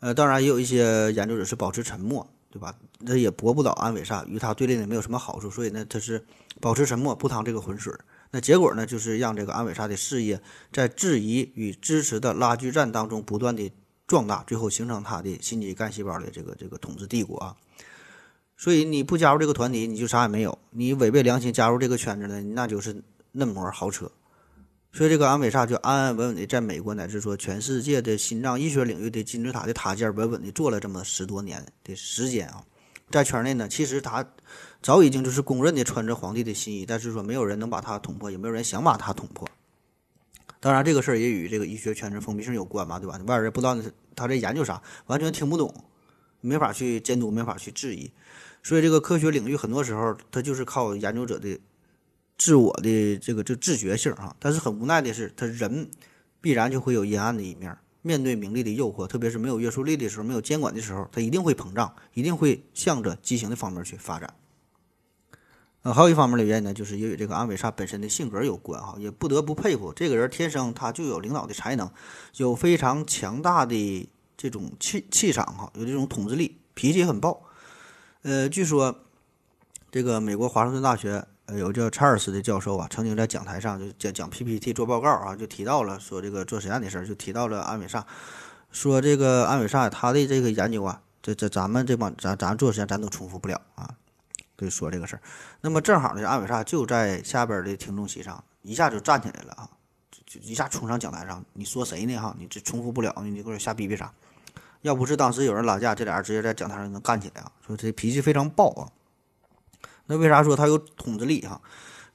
呃，当然也有一些研究者是保持沉默，对吧？他也驳不倒安伟萨，与他对立的没有什么好处，所以呢，他是保持沉默，不趟这个浑水。那结果呢，就是让这个安伟萨的事业在质疑与支持的拉锯战当中不断的。壮大，最后形成他的心肌干细胞的这个这个统治帝国啊！所以你不加入这个团体，你就啥也没有；你违背良心加入这个圈子呢，那就是嫩模豪车。所以这个安伟萨就安安稳稳的在美国乃至说全世界的心脏医学领域的金字塔的塔尖稳稳的坐了这么十多年的时间啊！在圈内呢，其实他早已经就是公认的穿着皇帝的新衣，但是说没有人能把他捅破，也没有人想把他捅破。当然，这个事儿也与这个医学圈子封闭性有关嘛，对吧？外人不知道他这研究啥，完全听不懂，没法去监督，没法去质疑。所以，这个科学领域很多时候，它就是靠研究者的自我的这个这自觉性啊。但是很无奈的是，他人必然就会有阴暗的一面。面对名利的诱惑，特别是没有约束力的时候，没有监管的时候，他一定会膨胀，一定会向着畸形的方面去发展。呃，还有一方面的原因呢，就是也与这个安伟萨本身的性格有关哈，也不得不佩服这个人天生他就有领导的才能，有非常强大的这种气气场哈，有这种统治力，脾气也很暴。呃，据说这个美国华盛顿大学呃有叫查尔斯的教授啊，曾经在讲台上就讲讲 PPT 做报告啊，就提到了说这个做实验的事儿，就提到了安伟萨，说这个安伟萨他的这个研究啊，这这咱们这帮咱咱做实验咱都重复不了啊。就说这个事儿，那么正好呢，安伟萨就在下边的听众席上，一下就站起来了啊，就就一下冲上讲台上，你说谁呢哈？你这重复不了，你你给我瞎逼逼啥？要不是当时有人拉架，这俩人直接在讲台上能干起来啊！说这脾气非常暴啊。那为啥说他有统治力哈？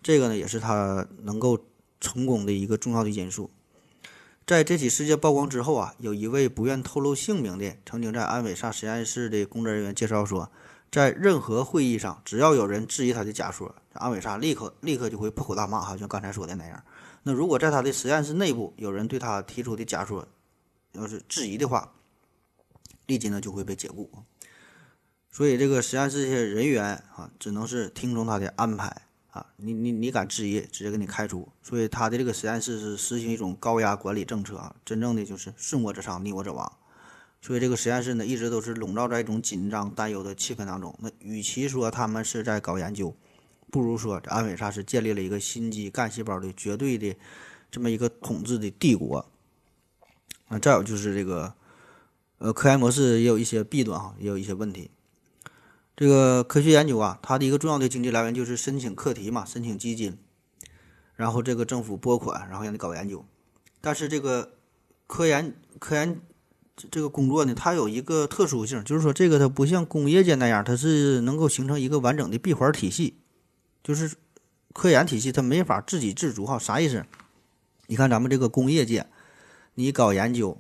这个呢，也是他能够成功的一个重要的因素。在这起事件曝光之后啊，有一位不愿透露姓名的曾经在安伟萨实验室的工作人员介绍说。在任何会议上，只要有人质疑他的假说，安伟萨立刻立刻就会破口大骂，哈，像刚才说的那样。那如果在他的实验室内部有人对他提出的假说要是质疑的话，立即呢就会被解雇。所以这个实验室这些人员啊，只能是听从他的安排啊。你你你敢质疑，直接给你开除。所以他的这个实验室是实行一种高压管理政策啊，真正的就是顺我者昌，逆我者亡。所以这个实验室呢，一直都是笼罩在一种紧张、担忧的气氛当中。那与其说他们是在搞研究，不如说这安伟萨是建立了一个心肌干细胞的绝对的这么一个统治的帝国。啊，再有就是这个，呃，科研模式也有一些弊端哈，也有一些问题。这个科学研究啊，它的一个重要的经济来源就是申请课题嘛，申请基金，然后这个政府拨款，然后让你搞研究。但是这个科研科研这个工作呢，它有一个特殊性，就是说这个它不像工业界那样，它是能够形成一个完整的闭环体系，就是科研体系它没法自给自足哈。啥意思？你看咱们这个工业界，你搞研究，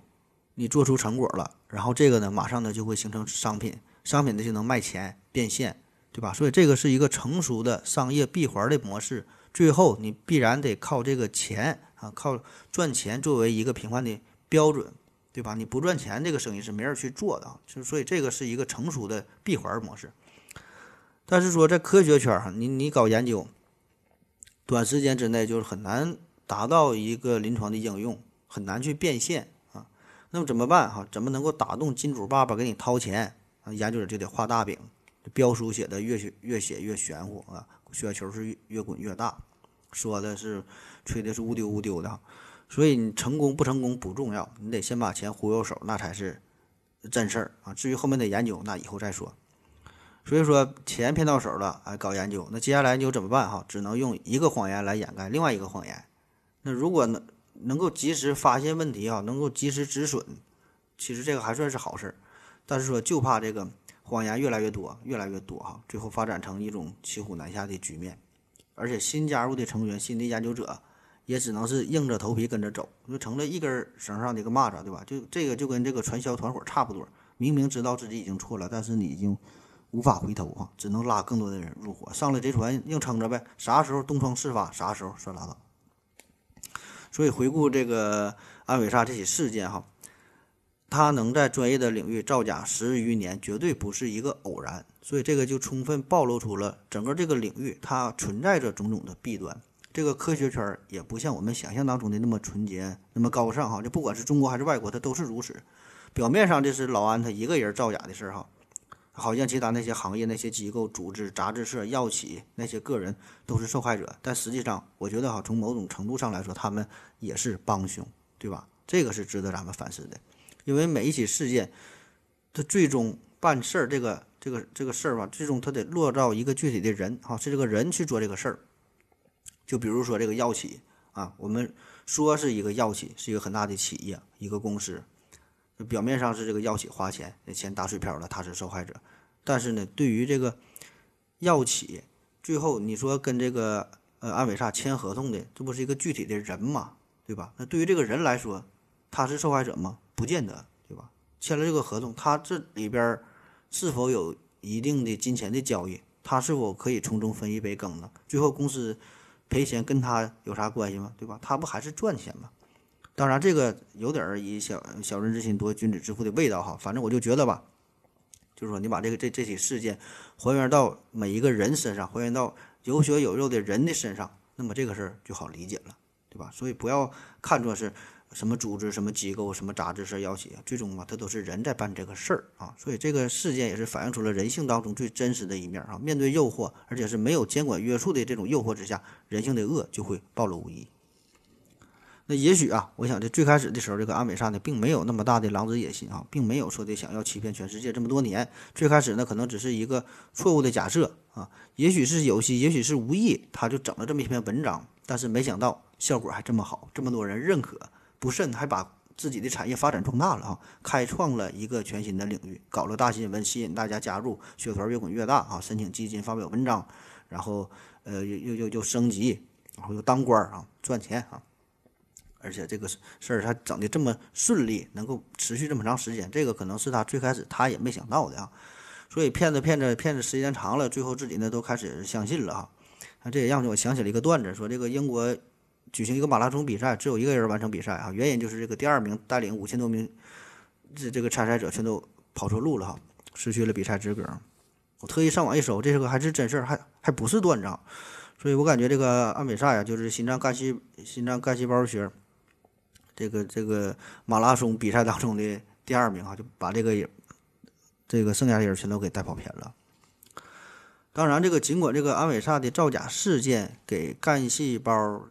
你做出成果了，然后这个呢，马上呢就会形成商品，商品呢就能卖钱变现，对吧？所以这个是一个成熟的商业闭环的模式。最后你必然得靠这个钱啊，靠赚钱作为一个评判的标准，对吧？你不赚钱，这个生意是没人去做的啊。就所以这个是一个成熟的闭环模式。但是说在科学圈哈，你你搞研究，短时间之内就是很难。达到一个临床的应用很难去变现啊，那么怎么办哈？怎么能够打动金主爸爸给你掏钱啊？研究者就得画大饼，标书写的越写越写越玄乎啊，雪球是越越滚越大，说的是吹的是乌丢乌丢的，所以你成功不成功不重要，你得先把钱忽悠手，那才是真事儿啊。至于后面的研究，那以后再说。所以说钱骗到手了，哎，搞研究，那接下来你就怎么办哈？只能用一个谎言来掩盖另外一个谎言。那如果能能够及时发现问题啊，能够及时止损，其实这个还算是好事儿。但是说就怕这个谎言越来越多，越来越多哈，最后发展成一种骑虎难下的局面。而且新加入的成员、新的研究者也只能是硬着头皮跟着走，就成了一根绳上的一个蚂蚱，对吧？就这个就跟这个传销团伙差不多，明明知道自己已经错了，但是你已经无法回头哈，只能拉更多的人入伙，上了贼船硬撑着呗，啥时候东窗事发，啥时候算拉倒。所以回顾这个安伟萨这起事件哈，他能在专业的领域造假十余年，绝对不是一个偶然。所以这个就充分暴露出了整个这个领域它存在着种种的弊端。这个科学圈也不像我们想象当中的那么纯洁、那么高尚哈。就不管是中国还是外国，它都是如此。表面上这是老安他一个人造假的事儿哈。好像其他那些行业、那些机构、组织、杂志社、药企那些个人都是受害者，但实际上，我觉得哈，从某种程度上来说，他们也是帮凶，对吧？这个是值得咱们反思的，因为每一起事件，它最终办事儿，这个、这个、这个事儿吧，最终它得落到一个具体的人，哈，是这个人去做这个事儿。就比如说这个药企啊，我们说是一个药企，是一个很大的企业，一个公司。表面上是这个药企花钱，那钱打水漂了，他是受害者。但是呢，对于这个药企，最后你说跟这个呃安伟萨签合同的，这不是一个具体的人嘛，对吧？那对于这个人来说，他是受害者吗？不见得，对吧？签了这个合同，他这里边是否有一定的金钱的交易？他是否可以从中分一杯羹呢？最后公司赔钱跟他有啥关系吗？对吧？他不还是赚钱吗？当然，这个有点儿以小小人之心夺君子之腹的味道哈。反正我就觉得吧，就是说你把这个这这起事件还原到每一个人身上，还原到有血有肉的人的身上，那么这个事儿就好理解了，对吧？所以不要看作是什么组织、什么机构、什么杂志社、要挟，最终嘛，它都是人在办这个事儿啊。所以这个事件也是反映出了人性当中最真实的一面啊。面对诱惑，而且是没有监管约束的这种诱惑之下，人性的恶就会暴露无遗。那也许啊，我想这最开始的时候，这个安美萨呢，并没有那么大的狼子野心啊，并没有说的想要欺骗全世界这么多年。最开始呢，可能只是一个错误的假设啊，也许是有心，也许是无意，他就整了这么一篇文章。但是没想到效果还这么好，这么多人认可，不慎还把自己的产业发展壮大了啊，开创了一个全新的领域，搞了大新闻，吸引大家加入，血团越滚越大啊，申请基金，发表文章，然后呃又又又又升级，然后又当官啊，赚钱啊。而且这个事儿他整的这么顺利，能够持续这么长时间，这个可能是他最开始他也没想到的啊。所以骗子骗子骗子时间长了，最后自己呢都开始相信了哈。那这也让我想起了一个段子，说这个英国举行一个马拉松比赛，只有一个人完成比赛啊，原因就是这个第二名带领五千多名这这个参赛者全都跑错路了哈，失去了比赛资格。我特意上网一搜，这个还是真事儿，还还不是断章。所以我感觉这个安美萨呀，就是心脏干细心脏干细胞学。这个这个马拉松比赛当中的第二名啊，就把这个人，这个剩下的人全都给带跑偏了。当然，这个尽管这个安伟萨的造假事件给干细胞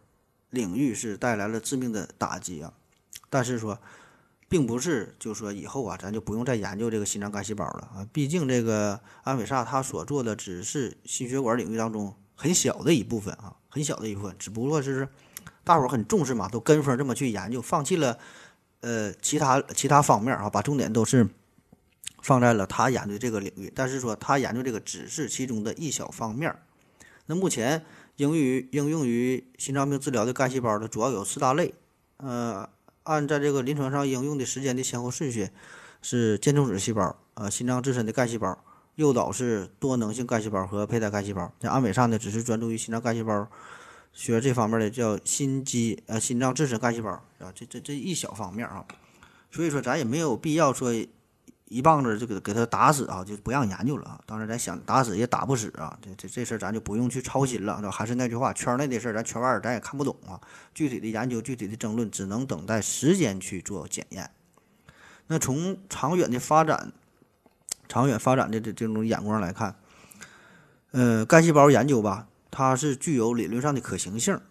领域是带来了致命的打击啊，但是说并不是就说以后啊，咱就不用再研究这个心脏干细胞了啊。毕竟这个安伟萨他所做的只是心血管领域当中很小的一部分啊，很小的一部分，只不过是大伙儿很重视嘛，都跟风这么去研究，放弃了呃其他其他方面啊，把重点都是放在了他研究这个领域。但是说他研究这个只是其中的一小方面。那目前应于应用于心脏病治疗的干细胞呢，主要有四大类，呃。按在这个临床上应用的时间的先后顺序，是间充质细胞、呃心脏自身的干细胞，诱导是多能性干细胞和胚胎干细胞。在安美上呢，只是专注于心脏干细胞，学这方面的叫心肌呃心脏自身干细胞啊，这这这一小方面啊，所以说咱也没有必要说。一棒子就给给他打死啊，就不让研究了啊！当然，咱想打死也打不死啊！这这这事儿咱就不用去操心了，还是那句话，圈内的事儿咱圈外咱也看不懂啊。具体的研究、具体的争论，只能等待时间去做检验。那从长远的发展、长远发展的这这种眼光来看，呃，干细胞研究吧，它是具有理论上的可行性。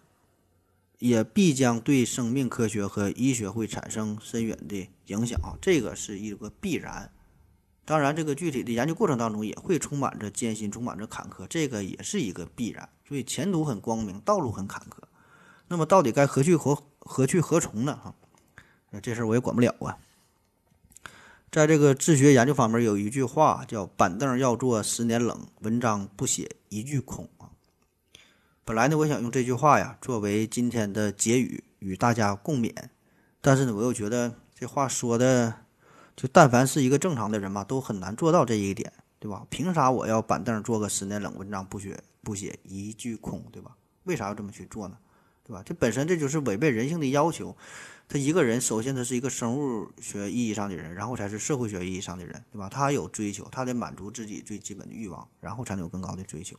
也必将对生命科学和医学会产生深远的影响啊，这个是一个必然。当然，这个具体的研究过程当中也会充满着艰辛，充满着坎坷，这个也是一个必然。所以前途很光明，道路很坎坷。那么到底该何去何何去何从呢？哈，这事儿我也管不了啊。在这个治学研究方面，有一句话叫“板凳要坐十年冷，文章不写一句空”。本来呢，我想用这句话呀作为今天的结语，与大家共勉。但是呢，我又觉得这话说的，就但凡是一个正常的人嘛，都很难做到这一点，对吧？凭啥我要板凳坐个十年冷，文章不写不写一句空，对吧？为啥要这么去做呢？对吧？这本身这就是违背人性的要求。他一个人，首先他是一个生物学意义上的人，然后才是社会学意义上的人，对吧？他有追求，他得满足自己最基本的欲望，然后才能有更高的追求。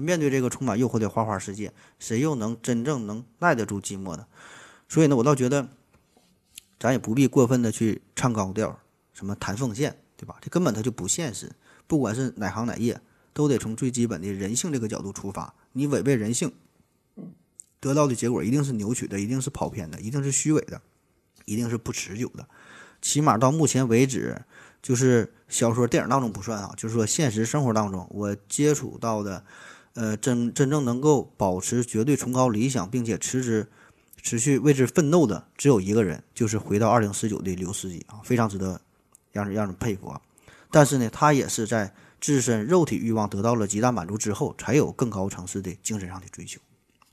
面对这个充满诱惑的花花世界，谁又能真正能耐得住寂寞呢？所以呢，我倒觉得，咱也不必过分的去唱高调，什么谈奉献，对吧？这根本它就不现实。不管是哪行哪业，都得从最基本的人性这个角度出发。你违背人性，得到的结果一定是扭曲的，一定是跑偏的，一定是虚伪的，一定是不持久的。起码到目前为止，就是小说、电影当中不算啊，就是说现实生活当中，我接触到的。呃，真真正能够保持绝对崇高理想，并且持之持续为之奋斗的，只有一个人，就是回到二零四九的刘司机啊，非常值得让人让人佩服啊。但是呢，他也是在自身肉体欲望得到了极大满足之后，才有更高层次的精神上的追求。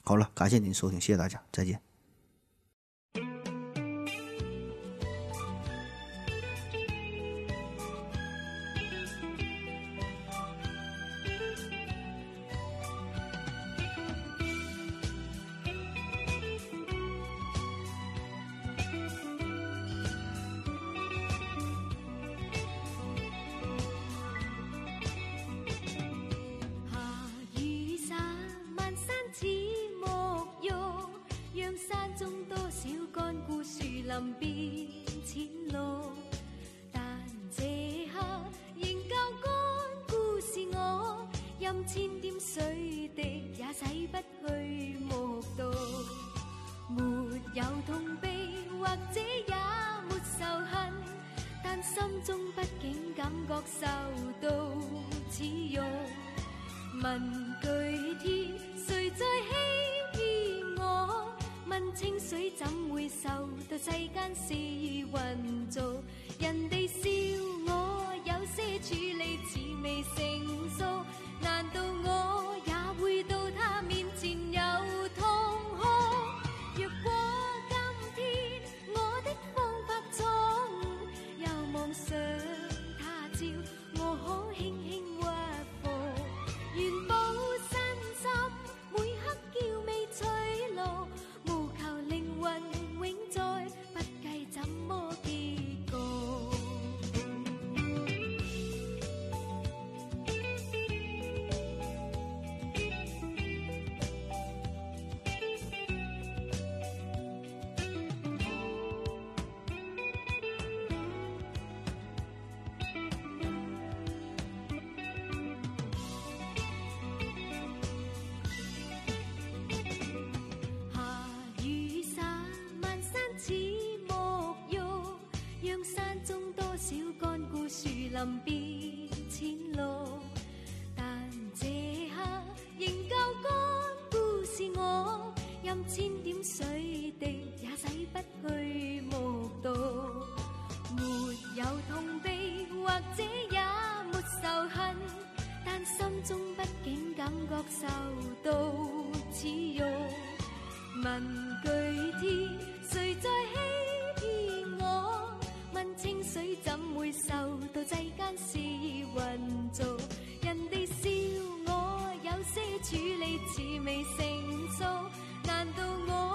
好了，感谢您收听，谢谢大家，再见。似木用让山中多少干枯树林变浅绿但这刻仍教干枯是我任千点水滴也洗不去目睹没有痛悲或者也没仇恨但心中毕竟感觉受到耻辱。问句天谁在欺骗我？问清水怎会受到世间事运做人哋笑我有些处理似未成熟，难道我？任千點水滴也洗不去目睹。沒有痛悲，或者也沒仇恨，但心中畢竟感覺受到恥辱。問句天，誰在欺騙我？問清水怎會受到世間是混造？人哋笑我？有些處理似未成熟。到我